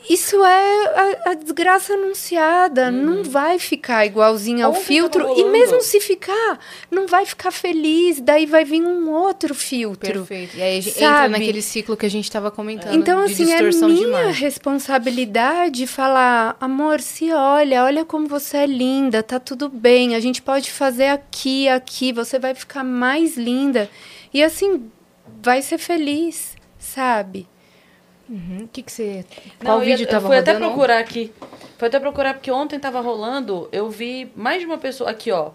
Isso é a, a desgraça anunciada. Não vai ficar igualzinho ao Ontem filtro. E mesmo se ficar, não vai ficar feliz. Daí vai vir um outro filtro. Perfeito. E aí Sabe? entra naquele ciclo que a gente estava comentando. Então, assim, é minha imagem. responsabilidade falar, amor, se olha, olha como você é linda, tá tudo bem, a gente pode fazer aqui, aqui, você vai ficar mais linda. E assim, vai ser feliz, sabe? Uhum. O que, que você. Não, Qual eu ia- vídeo eu tava fui até rodando? procurar aqui. Fui até procurar, porque ontem tava rolando, eu vi mais de uma pessoa. Aqui, ó.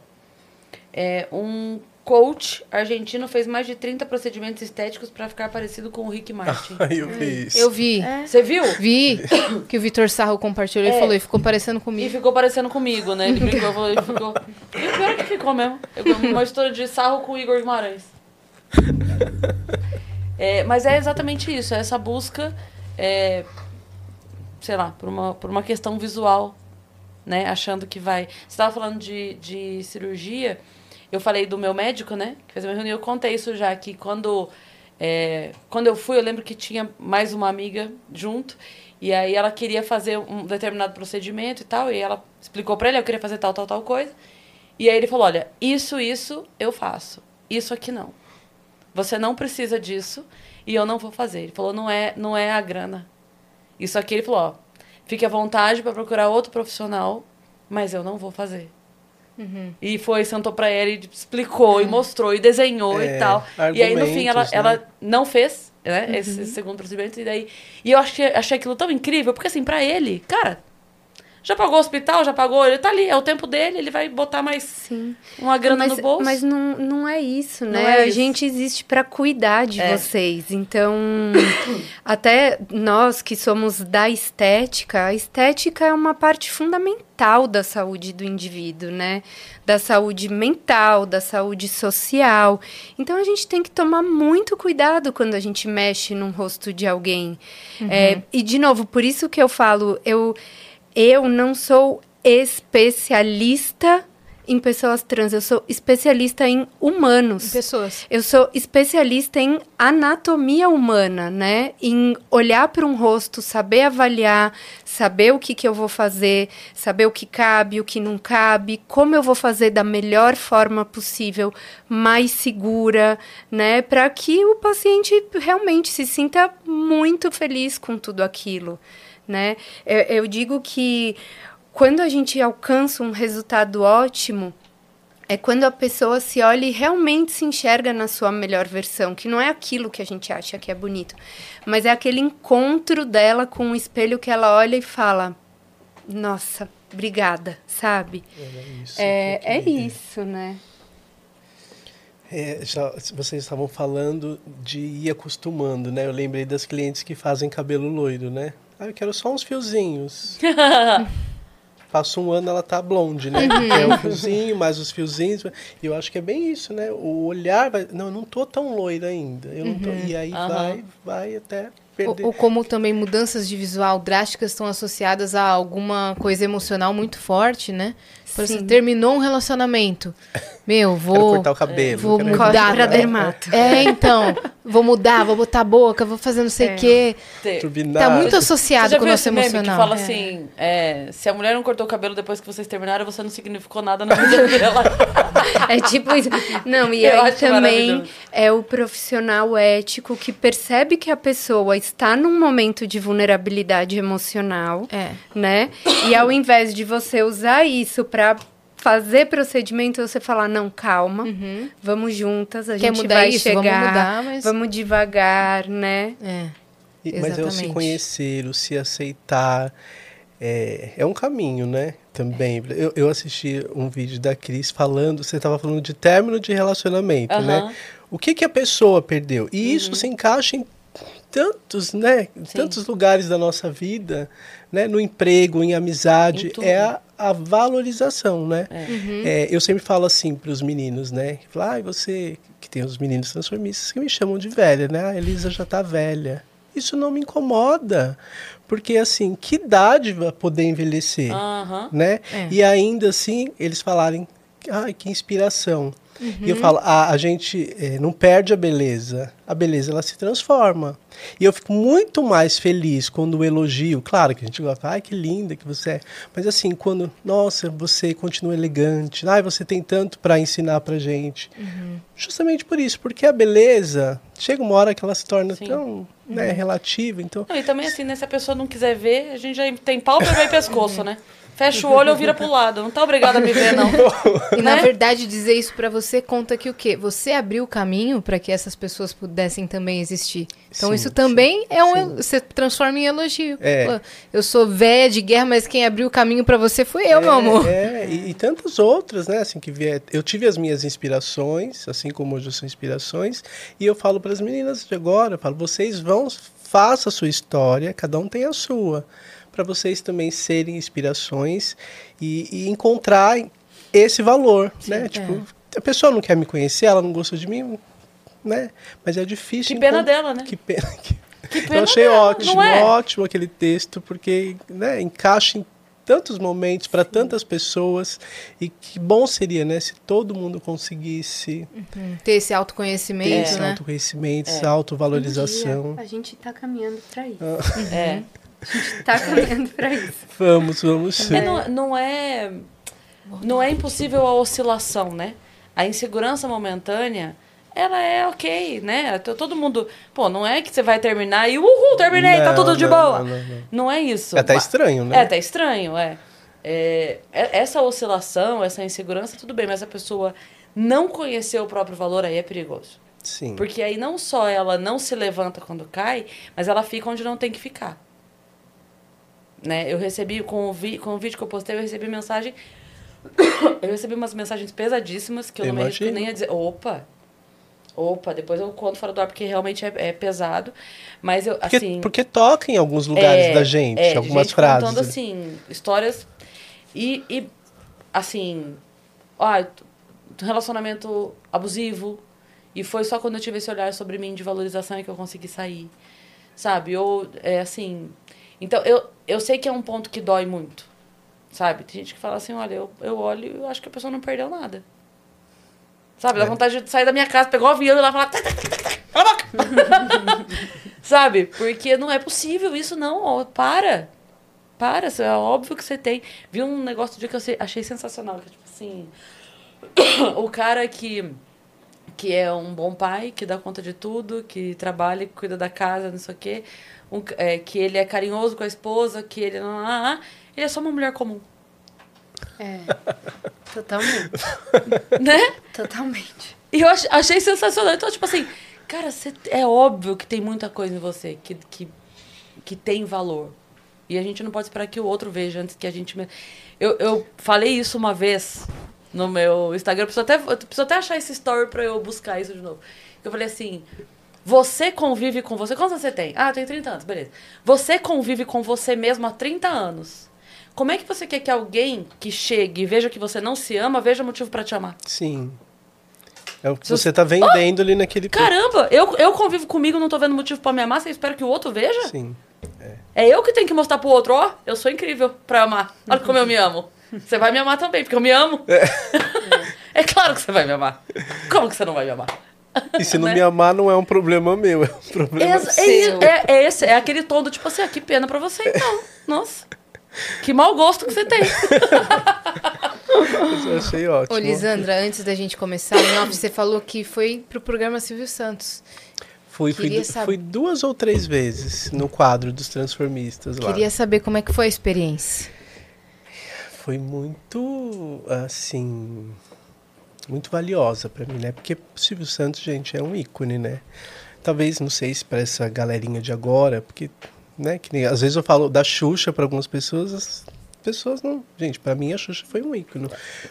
É, um coach argentino fez mais de 30 procedimentos estéticos pra ficar parecido com o Rick Martin. Aí eu vi isso. Eu vi. Você viu? Vi que o Vitor Sarro compartilhou e É. falou, e ficou parecendo E comigo. ficou parecendo comigo, né? Ele brincou, falou, ele ficou. E o pior é que ficou mesmo. Eu- Uma história de sarro com o Igor Guimarães. É, mas é exatamente isso, é essa busca, é, sei lá, por uma, por uma questão visual, né? Achando que vai. Você estava falando de, de cirurgia, eu falei do meu médico, né? Que fez uma reunião, eu contei isso já, que quando, é, quando eu fui, eu lembro que tinha mais uma amiga junto, e aí ela queria fazer um determinado procedimento e tal, e ela explicou pra ele, eu queria fazer tal, tal, tal coisa. E aí ele falou, olha, isso, isso eu faço, isso aqui não. Você não precisa disso. e eu não vou fazer. Ele falou, não é, não é a grana. Isso aqui ele falou, ó, fique à vontade para procurar outro profissional, mas eu não vou fazer. Uhum. E foi, sentou pra ela e explicou, e mostrou, e desenhou É, e tal. E aí, no fim, ela, né? ela não fez, né, Uhum. esse segundo procedimento. E daí... E eu achei, achei aquilo tão incrível, porque assim, pra ele, cara, já pagou o hospital, já pagou, ele tá ali, é o tempo dele, ele vai botar mais Sim. uma grana mas, no bolso. Mas não, não é isso, Não né? é a isso. gente existe para cuidar de É. vocês. Então, até nós que somos da estética, a estética é uma parte fundamental da saúde do indivíduo, né? Da saúde mental, da saúde social. Então, a gente tem que tomar muito cuidado quando a gente mexe num rosto de alguém. É, e, de novo, por isso que eu falo, eu, eu não sou especialista em pessoas trans, eu sou especialista em humanos. Pessoas. Eu sou especialista em anatomia humana, né? Em olhar para um rosto, saber avaliar, saber o que, que eu vou fazer, saber o que cabe, o que não cabe, como eu vou fazer da melhor forma possível, mais segura, né? Para que o paciente realmente se sinta muito feliz com tudo aquilo, né? Eu, eu digo que quando a gente alcança um resultado ótimo, é quando a pessoa se olha e realmente se enxerga na sua melhor versão, que não é aquilo que a gente acha que é bonito, mas é aquele encontro dela com o espelho que ela olha e fala: Nossa, obrigada, sabe? Isso É, que eu é queria. isso, né? É, já, vocês estavam falando de ir acostumando, né? Eu lembrei das clientes que fazem cabelo loiro, né? Ah, eu quero só uns fiozinhos. Passa um ano, ela tá blonde, né? É o fiozinho, mais os fiozinhos. E eu acho que é bem isso, né? O olhar vai... Não, eu não tô tão loira ainda. Eu não tô... E aí Aham. vai, vai até Ou, perder. ou como também mudanças de visual drásticas estão associadas a alguma coisa emocional muito forte, né? Por exemplo, terminou um relacionamento. Meu, Quero vou. cortar o cabelo. vou quero mudar. Pra é. dermato. É, então. Vou mudar, vou botar a boca, vou fazer não sei o É. quê. Turbinar. Tá muito associado com o nosso meme emocional. que fala É. assim, é, se a mulher não cortou o cabelo depois que vocês terminaram, você não significou nada na vida dela. É tipo isso. Não, e Eu aí também é o profissional ético que percebe que a pessoa está num momento de vulnerabilidade emocional, É. né? E ao invés de você usar isso para fazer procedimento, você falar, não, calma, vamos juntas, a Uhum. Quer gente mudar vai isso? chegar, Vamos mudar, mas- vamos devagar, né? É. E- Mas é o se conhecer, o se aceitar. É, é um caminho, né? Também. Eu, eu assisti um vídeo da Cris falando, você estava falando de término de relacionamento, Aham. né? O que, que a pessoa perdeu? E isso se encaixa em tantos, né? Em tantos lugares da nossa vida, né? No emprego, em amizade. Em é a, a valorização, né? Uhum. É, eu sempre falo assim para os meninos, né? Falo, ah, e você que tem os meninos transformistas que me chamam de velha, né? A Elisa já tá velha. Isso não me incomoda, porque assim, que idade vai poder envelhecer, Aham. né? É. E ainda assim, eles falarem, ai, que inspiração. E eu falo, a, a gente eh, não perde a beleza, a beleza ela se transforma. E eu fico muito mais feliz quando o elogio, claro que a gente gosta, ai que linda que você é, mas assim, quando, nossa, você continua elegante, ai, você tem tanto para ensinar pra gente. Justamente por isso, porque a beleza chega uma hora que ela se torna Sim. tão né, relativa, então Não, e também assim, né, se a pessoa não quiser ver, a gente já tem pálpebra e pescoço, né? Fecha o olho ou vira pro lado. Não tá obrigada a me ver, não. E na Né? verdade, dizer isso pra você conta que o quê? Você abriu o caminho pra que essas pessoas pudessem também existir. Então Sim, isso também é um. sim. Você transforma em elogio. É. Eu sou velha de guerra, mas quem abriu o caminho pra você foi eu, meu amor. É, e, e tantas outras, né? Assim, que vier. Eu tive as minhas inspirações, assim como hoje são inspirações, e eu falo para as meninas de agora, eu falo, vocês vão, faça a sua história, cada um tem a sua, para vocês também serem inspirações e, e encontrarem esse valor, né? Tipo, a pessoa não quer me conhecer, ela não gostou de mim, né? Mas é difícil. Que pena encon- dela, né? Que pena. Que... Que pena Eu achei dela, ótimo, não é? ótimo aquele texto, porque né, encaixa em tantos momentos para tantas pessoas e que bom seria, né, se todo mundo conseguisse Ter esse ter autoconhecimento, esse né? autoconhecimento, É. essa autovalorização. Um dia, a gente tá caminhando para isso. É. Tá caminhando para isso. Vamos, vamos sim. É, não, não é não é impossível a oscilação, né? A insegurança momentânea ela é ok, né? Todo mundo. Pô, não é que você vai terminar e uhul, terminei, tá Não, tudo de não, boa. não, não, é isso. É até estranho, né? É até estranho, é. É, é- Essa oscilação, essa insegurança, tudo bem, mas a pessoa não conhecer o próprio valor aí é perigoso. Sim. Porque aí não só ela não se levanta quando cai, mas ela fica onde não tem que ficar. Né? Eu recebi, com o, vi, com o vídeo que eu postei, eu recebi mensagem. eu recebi umas mensagens pesadíssimas que eu não me arrisco nem a dizer. Opa! Opa, depois eu conto fora do ar porque realmente é, é pesado. Mas eu, Porque, assim. porque toca em alguns lugares É, da gente, é, algumas gente frases. contando assim, histórias e, e assim, ah, relacionamento abusivo. E foi só quando eu tive esse olhar sobre mim de valorização que eu consegui sair. Sabe? Ou é assim. Então, eu, eu sei que é um ponto que dói muito. Sabe? Tem gente que fala assim, olha, eu, eu olho e acho que a pessoa não perdeu nada. Sabe? Dá É. vontade de sair da minha casa, pegar o avião e lá falar. "Tá, tá, tá, tá, tá, Cala a boca! Sabe? Porque não é possível isso, não. ó, Para. Para. É óbvio que você tem. Vi um negócio de que eu achei sensacional. Que, tipo assim. o cara que. Que é um bom pai, que dá conta de tudo, que trabalha, que cuida da casa, não sei o quê. Um, é, que ele é carinhoso com a esposa, que ele. não- ah, ah, ele é só uma mulher comum. É. Totalmente. Né? Totalmente. E eu ach- achei sensacional. Então, tipo assim, cara, você, é óbvio que tem muita coisa em você que, que, que tem valor. E a gente não pode esperar que o outro veja antes que a gente. me- Eu, eu falei isso uma vez no meu Instagram. Eu preciso até, eu preciso até achar esse story pra eu buscar isso de novo. Eu falei assim. Você convive com você. Quantos anos você tem? Ah, eu tenho 30 anos, beleza. Você convive com você mesmo há 30 anos. Como é que você quer que alguém que chegue e veja que você não se ama, veja motivo pra te amar? Sim. É o que Se você tá vendendo ali naquele... Caramba, eu, eu convivo comigo, não tô vendo motivo pra me amar, você espera que o outro veja? Sim. É eu que tenho que mostrar pro outro, ó, eu sou incrível pra amar. Olha como eu me amo. Você vai me amar também, porque eu me amo. É, claro que você vai me amar. Como que você não vai me amar? E se não Né? me amar, não é um problema meu, é um problema é, seu. é, é esse, é aquele tom do tipo assim, ah, que pena pra você então. Nossa. Que mau gosto que você tem. Eu achei ótimo. Ô, Lisandra, antes da gente começar, off, você falou que foi pro programa Silvio Santos. Fui, fui, saber- fui duas ou três vezes no quadro dos transformistas lá. Queria saber como é que foi a experiência. Foi muito, assim, muito valiosa pra mim, né? Porque o Silvio Santos, gente, é um ícone, né? Talvez, não sei se pra essa galerinha de agora, porque, né, que nem, às vezes eu falo da Xuxa pra algumas pessoas, as pessoas não... Gente, pra mim a Xuxa foi um ícone.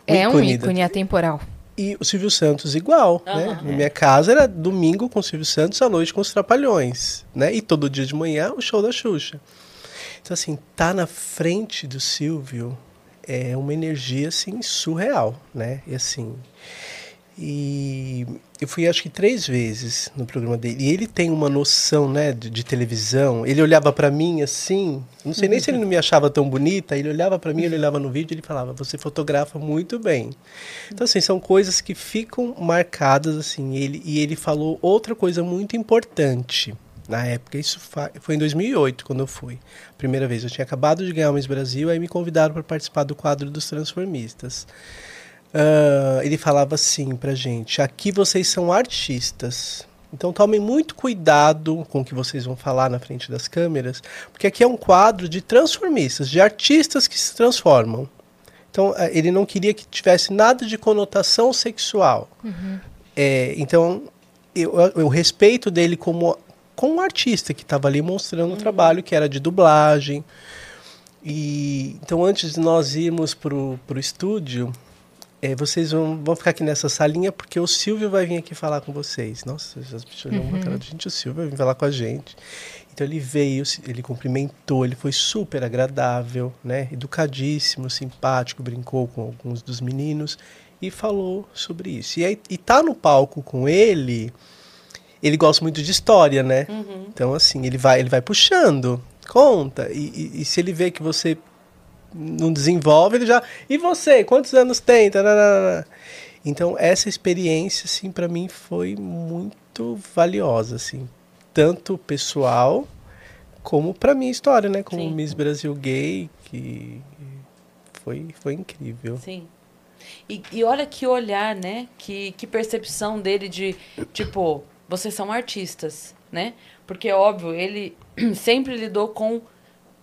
é um da- ícone atemporal. E o Silvio Santos igual, né? Aham. Na minha casa era domingo com o Silvio Santos, à noite com os Trapalhões, né? E todo dia de manhã o show da Xuxa. Então, assim, tá na frente do Silvio é uma energia, assim, surreal, né? E assim... E eu fui, acho que, três vezes no programa dele. E ele tem uma noção, né, de, de televisão. Ele olhava pra mim assim... Não sei nem se ele não me achava tão bonita. Ele olhava pra mim, ele olhava no vídeo ele falava... Você fotografa muito bem. Então, assim, são coisas que ficam marcadas, assim. Ele, e ele falou outra coisa muito importante na época. Isso foi em 2008, quando eu fui. Primeira vez. Eu tinha acabado de ganhar o Miss Brasil, aí me convidaram para participar do quadro dos transformistas. Ah, ele falava assim pra gente: aqui vocês são artistas. Então tomem muito cuidado com o que vocês vão falar na frente das câmeras, porque aqui é um quadro de transformistas, de artistas que se transformam. Então eh, ele não queria que tivesse nada de conotação sexual. É, então eu, eu respeito dele como, como um artista que estava ali mostrando um trabalho que era de dublagem. E então antes de nós irmos pro, pro estúdio, é, vocês vão, vão ficar aqui nessa salinha porque o Silvio vai vir aqui falar com vocês. Nossa, as pessoas olham uma cara de gente, o Silvio vai vir falar com a gente. Então ele veio, ele cumprimentou, ele foi super agradável, né? Educadíssimo, simpático, brincou com alguns dos meninos e falou sobre isso. E aí, e tá no palco com ele, ele gosta muito de história, né? Então assim, ele vai, ele vai puxando, conta. E, e- e se ele vê que você não desenvolve, ele já. E você? Quantos anos tem? Então, essa experiência, assim, para mim foi muito valiosa, assim. Tanto pessoal, como para minha história, né? Como Sim. Miss Brasil Gay, que foi, foi incrível. Sim. E, e olha que olhar, né? Que, que percepção dele de, tipo, vocês são artistas, né? Porque, óbvio, ele sempre lidou com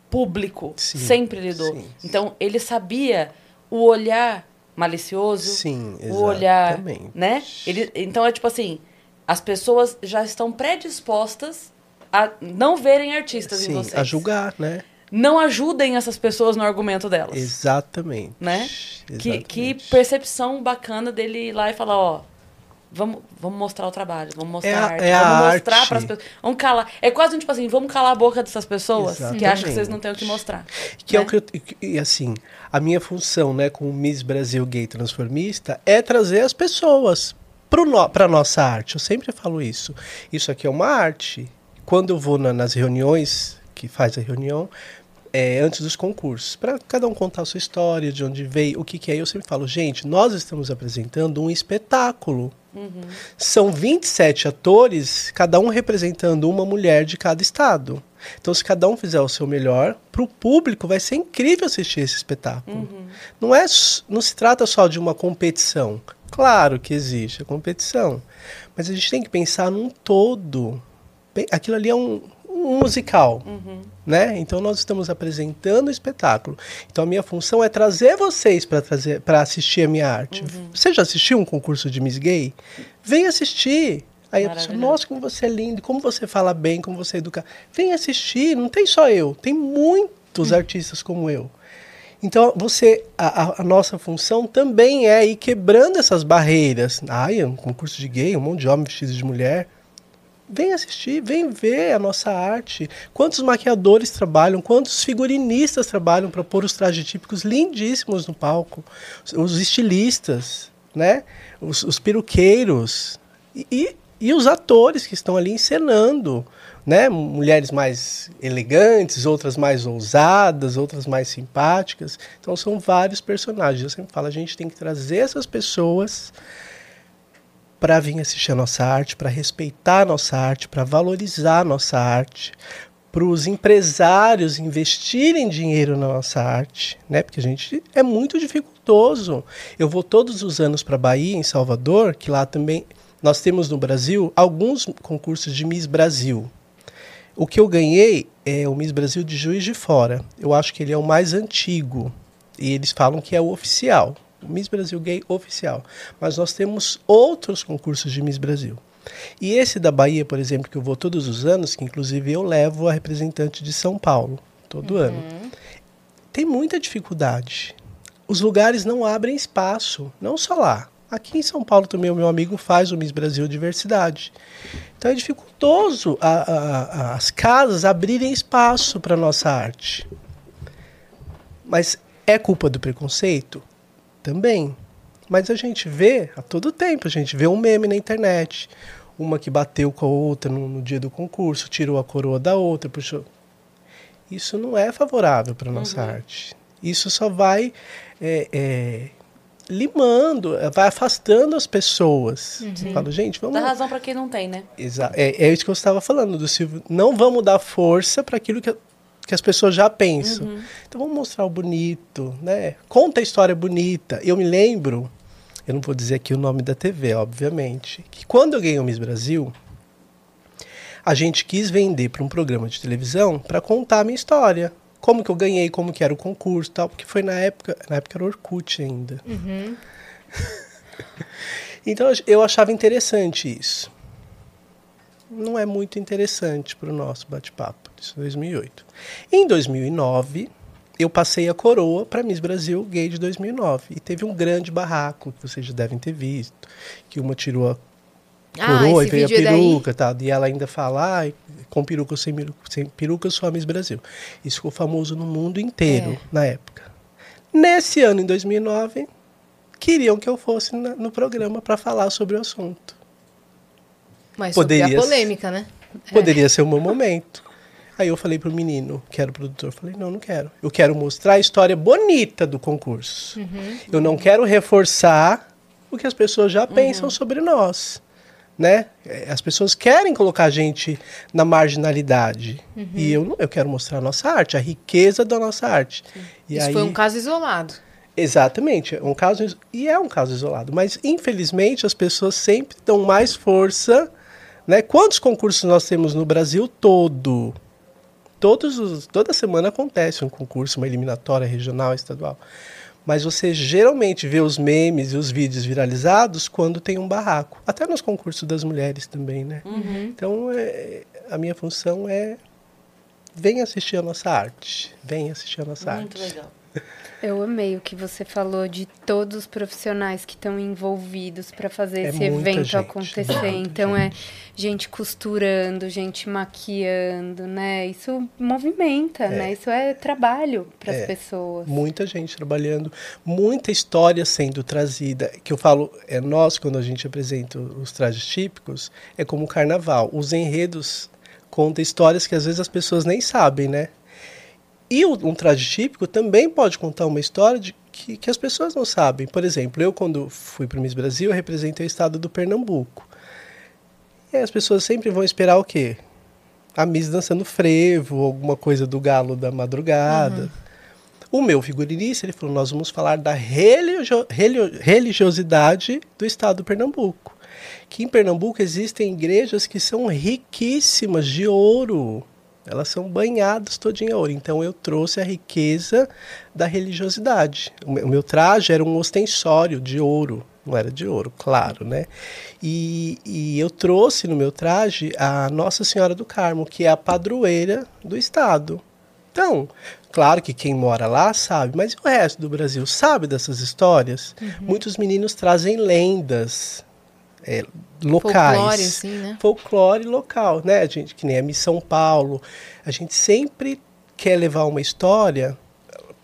público. Sim, sempre lidou. sim. Então, ele sabia o olhar malicioso, Sim, o olhar, né? Ele, então, é tipo assim, as pessoas já estão predispostas a não verem artistas em Sim, vocês. a julgar, né? Não ajudem essas pessoas no argumento delas. Exatamente. Né? Que, Exatamente. que percepção bacana dele ir lá e falar, ó, vamos, vamos mostrar o trabalho, vamos mostrar É a- a arte, é a vamos mostrar arte. para as pessoas. Vamos calar. É quase um tipo assim, vamos calar a boca dessas pessoas que Exatamente. acham que vocês não têm o que mostrar. Que é né? o que eu, e assim, a minha função, né, como Miss Brasil Gay Transformista é trazer as pessoas para a nossa arte. Eu sempre falo isso. Isso aqui é uma arte. Quando eu vou na- nas reuniões, que faz a reunião, é, antes dos concursos, para cada um contar a sua história, de onde veio, o que, que é, eu sempre falo, gente, nós estamos apresentando um espetáculo. São 27 atores, cada um representando uma mulher de cada estado. Então, se cada um fizer o seu melhor, para o público vai ser incrível assistir esse espetáculo. Não, é, não se trata só de uma competição. Claro que existe a competição, mas a gente tem que pensar num todo. Aquilo ali é um, um musical, né? Então nós estamos apresentando o espetáculo. Então a minha função é trazer vocês para trazer para assistir a minha arte. Você já assistiu um concurso de Miss Gay? Vem assistir. Aí a pessoa, nossa, como você é lindo, como você fala bem, como você é educado. Vem assistir, não tem só eu, tem muitos artistas como eu. Então, você, a, a- a nossa função também é ir quebrando essas barreiras. Ai, é um concurso de gay, um monte de homem vestido de mulher. Vem assistir, vem ver a nossa arte. Quantos maquiadores trabalham, quantos figurinistas trabalham para pôr os trajes típicos lindíssimos no palco. Os estilistas, né? Os, os peruqueiros. E, e, e os atores que estão ali encenando. Né? Mulheres mais elegantes, outras mais ousadas, outras mais simpáticas. Então são vários personagens. Eu sempre falo, a gente tem que trazer essas pessoas para vir assistir a nossa arte, para respeitar a nossa arte, para valorizar a nossa arte, para os empresários investirem dinheiro na nossa arte, né? Porque a gente é muito dificultoso. Eu vou todos os anos para Bahia, em Salvador, que lá também nós temos no Brasil alguns concursos de Miss Brasil. O que eu ganhei é o Miss Brasil de Juiz de Fora. Eu acho que ele é o mais antigo e eles falam que é o oficial. Miss Brasil Gay oficial. Mas nós temos outros concursos de Miss Brasil. E esse da Bahia, por exemplo, que eu vou todos os anos, que inclusive eu levo a representante de São Paulo todo ano, tem muita dificuldade. Os lugares não abrem espaço, não só lá. Aqui em São Paulo também o meu amigo faz o Miss Brasil Diversidade. Então é dificultoso a- a- a- as casas abrirem espaço para nossa arte. Mas é culpa do preconceito? Também. Mas a gente vê a todo tempo, a gente vê um meme na internet. Uma que bateu com a outra no, no dia do concurso, tirou a coroa da outra, puxou. Isso não é favorável para nossa arte. Isso só vai é, é, limando, é, vai afastando as pessoas. Você fala, gente, vamos. Dá razão pra quem não tem, né? Exa é, é isso que eu estava falando do Silvio. Não vamos dar força para aquilo que, que as pessoas já pensam. Então vamos mostrar o bonito, né? Conta a história bonita. Eu me lembro, eu não vou dizer aqui o nome da TV, obviamente, que quando eu ganhei o Miss Brasil, a gente quis vender para um programa de televisão para contar a minha história. Como que eu ganhei, como que era o concurso e tal, porque foi na época, na época era Orkut ainda. então eu achava interessante isso não é muito interessante para o nosso bate-papo. Isso em 2008. Em 2009, eu passei a coroa para Miss Brasil Gay de 2009. E teve um grande barraco, que vocês já devem ter visto, que uma tirou a Ah, coroa esse e veio a é peruca e tal. E ela ainda fala, "Ai, com peruca ou sem sem peruca eu sou a Miss Brasil. Isso ficou famoso no mundo inteiro É. na época. Nesse ano, em 2009, queriam que eu fosse na- no programa para falar sobre o assunto. Mas sobre Poderia a ser. polêmica, né? Poderia ser o meu momento. Aí eu falei pro menino, que era o produtor, falei, não, não quero. Eu quero mostrar a história bonita do concurso. Eu não quero reforçar o que as pessoas já pensam sobre nós. Né? Eh, As pessoas querem colocar a gente na marginalidade. E eu, eu quero mostrar a nossa arte, a riqueza da nossa arte. Isso aí, foi um caso isolado. Exatamente, é um caso e é um caso isolado, mas infelizmente as pessoas sempre dão mais força, né? Quantos concursos nós temos no Brasil todo? Todos os, toda semana acontece um concurso, uma eliminatória regional, estadual. Mas você geralmente vê os memes e os vídeos viralizados quando tem um barraco. Até nos concursos das mulheres também, né? Uhum. Então, é, a minha função é vem assistir a nossa arte. Vem assistir a nossa Muito arte. legal. Eu amei o que você falou de todos os profissionais que estão envolvidos para fazer É esse evento gente, acontecer. Então é gente costurando, gente maquiando, né? Isso movimenta, né? Isso é trabalho para as É. pessoas. Muita gente trabalhando, muita história sendo trazida. Que eu falo, é nós, quando a gente apresenta os trajes típicos, é como o carnaval. Os enredos contam histórias que às vezes as pessoas nem sabem, né? E um traje típico também pode contar uma história de, que, que as pessoas não sabem. Por exemplo, eu, quando fui para o Miss Brasil, eu representei o estado do Pernambuco. E aí as pessoas sempre vão esperar o quê? A Miss dançando frevo, alguma coisa do galo da madrugada. O meu figurinista, ele falou, nós vamos falar da religio- religiosidade do estado do Pernambuco. Que em Pernambuco existem igrejas que são riquíssimas de ouro. Elas são banhadas todinha em ouro. Então eu trouxe a riqueza da religiosidade. O meu- traje era um ostensório de ouro. Não era de ouro, claro, né? E, e eu trouxe no meu traje a Nossa Senhora do Carmo, que é a padroeira do estado. Então, claro que quem mora lá sabe, mas o resto do Brasil sabe dessas histórias? Muitos meninos trazem lendas é, locais. Folclore, assim, né? Folclore local, né? A gente, que nem a Miss São Paulo. A gente sempre quer levar uma história,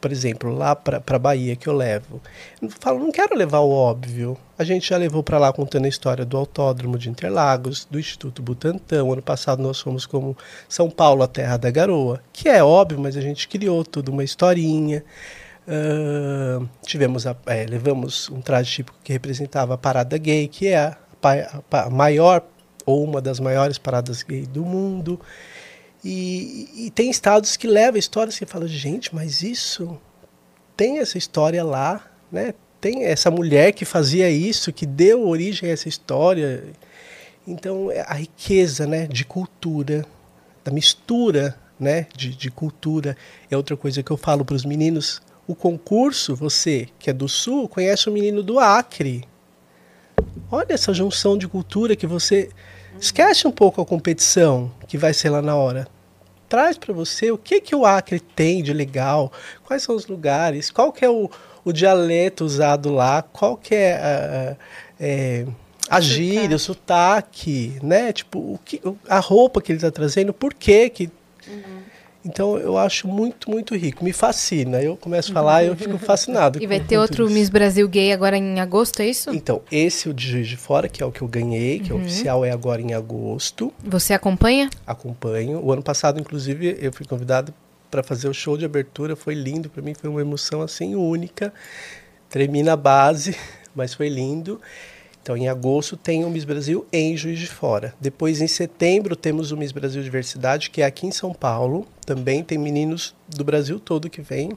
por exemplo, lá para Bahia que eu levo. Eu falo, não quero levar o óbvio. A gente já levou para lá contando a história do Autódromo de Interlagos, do Instituto Butantan. O ano passado nós fomos como São Paulo, a Terra da Garoa, que é óbvio, mas a gente criou tudo uma historinha. Ahn, tivemos a- é, levamos um traje típico que representava a parada gay, que é a, a a maior ou uma das maiores paradas gay do mundo. E, e tem estados que levam histórias que falam, gente, mas isso tem essa história lá, né? Tem essa mulher que fazia isso, que deu origem a essa história. Então, é a riqueza, né, de cultura, da mistura, né, de, de cultura é outra coisa que eu falo para os meninos. O concurso, você que é do Sul, conhece o menino do Acre. Olha essa junção de cultura que você esquece um pouco a competição que vai ser lá na hora. Traz para você o que que o Acre tem de legal, quais são os lugares, qual que é o, o dialeto usado lá, qual que é a, é, a gíria, o sotaque, né? Tipo, o que, a roupa que ele está trazendo, por que que então eu acho muito, muito rico. Me fascina. Eu começo a falar e eu fico fascinado. E vai ter outro isso. Miss Brasil gay agora em agosto, é isso? Então, esse o de Juiz de Fora, que é o que eu ganhei, que é oficial, é agora em agosto. Você acompanha? Acompanho. O ano passado, inclusive, eu fui convidado para fazer o show de abertura. Foi lindo para mim, foi uma emoção assim única. Tremi na base, mas foi lindo. Então, em agosto tem o Miss Brasil em Juiz de Fora. Depois, em setembro, temos o Miss Brasil Diversidade, que é aqui em São Paulo. Também tem meninos do Brasil todo que vêm.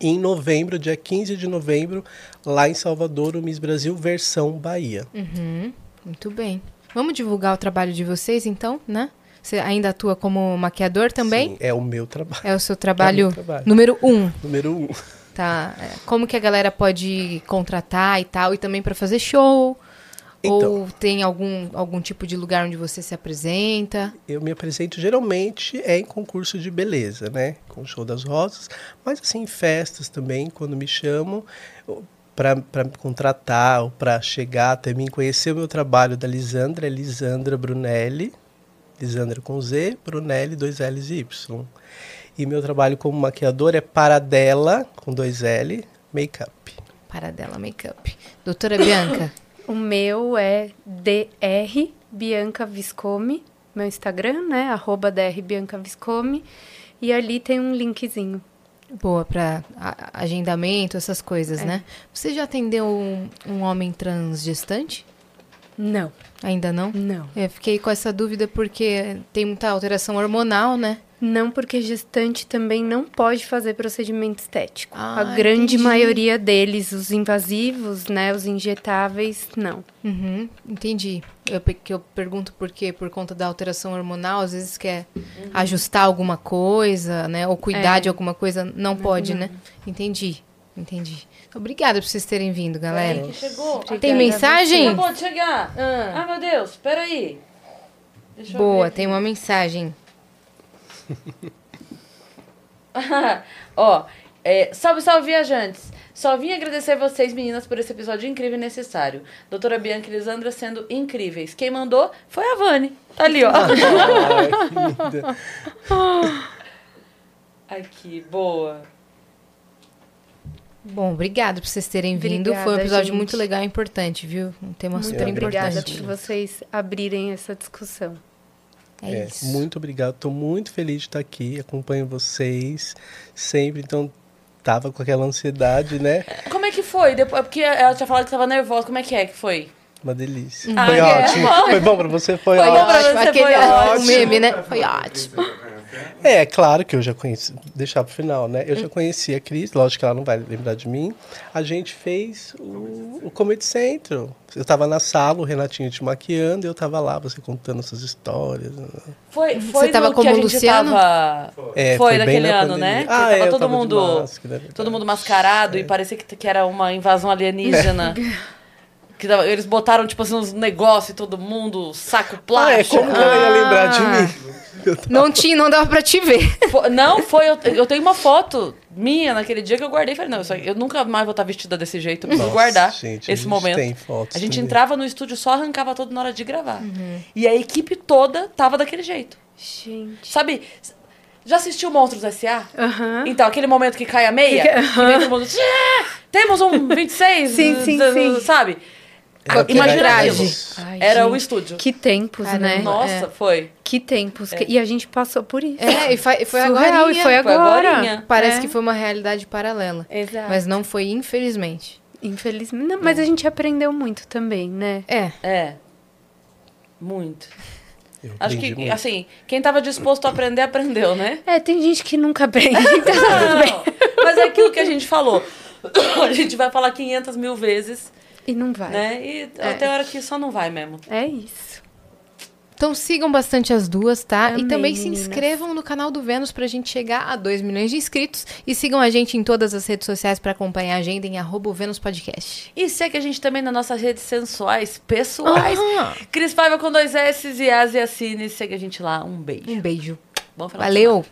E em novembro, dia 15 de novembro, lá em Salvador, o Miss Brasil versão Bahia. Uhum, muito bem. Vamos divulgar o trabalho de vocês, então, né? Você ainda atua como maquiador também? Sim, é o meu trabalho. É o seu trabalho, É o meu trabalho. número um, Número um. Tá? É, Como que a galera pode contratar e tal, e também para fazer show? Então. Ou tem algum, algum tipo de lugar onde você se apresenta? Eu me apresento geralmente é em concurso de beleza, né? Com o show das rosas, mas assim, em festas também, quando me chamam para me contratar ou para chegar até mim, conhecer o meu trabalho da Lisandra, é Lisandra Brunelli, Lisandra com Z, Brunelli, dois L's e Y. E meu trabalho como maquiador é Paradela, com dois L, Makeup. Para dela Makeup. Doutora Bianca, O meu é DR Bianca Viscomi, meu Instagram, né? Arroba DR Bianca Viscomi. E ali tem um linkzinho. boa para agendamento, essas coisas, É. né? Você já atendeu um, um homem trans gestante? Não, Ainda não? não. Eu fiquei com essa dúvida porque tem muita alteração hormonal, né? Não, porque gestante também não pode fazer procedimento estético. Ah, a grande entendi. maioria deles, os invasivos, né, os injetáveis, não. Uhum, entendi. Eu, que eu pergunto por quê? Por conta da alteração hormonal, às vezes quer ajustar alguma coisa, né? Ou cuidar É. de alguma coisa, não pode, né? Entendi, entendi. Obrigada por vocês terem vindo, galera. Peraí chegou. Tem mensagem? Acabou de chegar. Ah, Ah, meu Deus, peraí. Deixa eu boa, ver tem uma mensagem. Ó, é, salve, salve, viajantes. Só vim agradecer vocês, meninas, por esse episódio incrível e necessário. Doutora Bianca e Lisandra sendo incríveis. Quem mandou foi a Vani. Tá ali, ó. Ai, que linda. Aqui, boa. Bom, obrigada por vocês terem vindo. Obrigada, Foi um episódio gente. muito legal e importante, viu? Um tema Muito super obrigada importante. por vocês abrirem essa discussão. É, É, isso. muito obrigado. Estou muito feliz de estar aqui. Acompanho vocês sempre. Então, tava com aquela ansiedade, né? Como é que foi? Depois, porque ela tinha falado que tava nervosa. Como é que é que foi? Uma delícia. Ah, foi é? ótimo. Foi bom pra você? Foi, Foi bom ótimo. pra Ótimo, você, aquele foi ó, ótimo. meme, né? Foi ótimo. É, claro que eu já conheci. Deixar pro final, né? Eu já conheci a Cris, lógico que ela não vai lembrar de mim. A gente fez o, o Comedy Centro. Eu tava na sala, o Renatinho te maquiando, e eu tava lá, você contando essas histórias. Foi, foi tava no como que a gente Luciano? tava... É, foi, bem naquele na ano, né? pandemia. Ah, tava é, eu todo tava mundo... máscara, é verdade. Todo mundo mascarado e parecia que, que era uma invasão alienígena. Que tava- eles botaram, tipo assim, uns negócios e todo mundo, saco Ah, é, plástico. como que ela ia lembrar de Ah. mim? Não tinha, não dava pra te ver. Não, foi. Eu, eu tenho uma foto minha naquele dia que eu guardei. Falei, não, eu nunca mais vou estar vestida desse jeito. Eu preciso Nossa, guardar gente, a esse gente momento. tem fotos a gente também. entrava no estúdio só arrancava todo na hora de gravar. E a equipe toda tava daquele jeito. Gente. Sabe? Já assistiu Monstros S.A.? Aham. Então, aquele momento que cai a meia, que vem todo mundo. "Ah, Temos um 26, Sim, sim, sim. sabe? Pegar Imagina. Ai, Era gente, o estúdio. Que tempos, Caramba. né? Nossa, é. foi. Que tempos. que- E a gente passou por isso. É, e e foi Surreal, agora. e foi Foi agora. Parece É. que foi uma realidade paralela. Exato. Mas não foi, infelizmente. Infelizmente. Não, mas a gente aprendeu muito também, né? É. É. Muito. Eu Acho que, muito. assim, quem tava disposto a aprender, aprendeu, né? É, tem gente que nunca aprende. Não, mas é aquilo que a gente falou. A gente vai falar 500 mil vezes, e não vai. né? E É. até a hora que só não vai mesmo. É isso. Então sigam bastante as duas, tá? e também se inscrevam no canal do Vênus pra gente chegar a 2 milhões de inscritos. E sigam a gente em todas as redes sociais pra acompanhar a agenda em arroba Vênus Podcast. E segue a gente também nas nossas redes sensuais, pessoais. Cris Paiva com dois S e Asia Cine. Segue a gente lá. Um beijo. Um beijo. Bom. Valeu!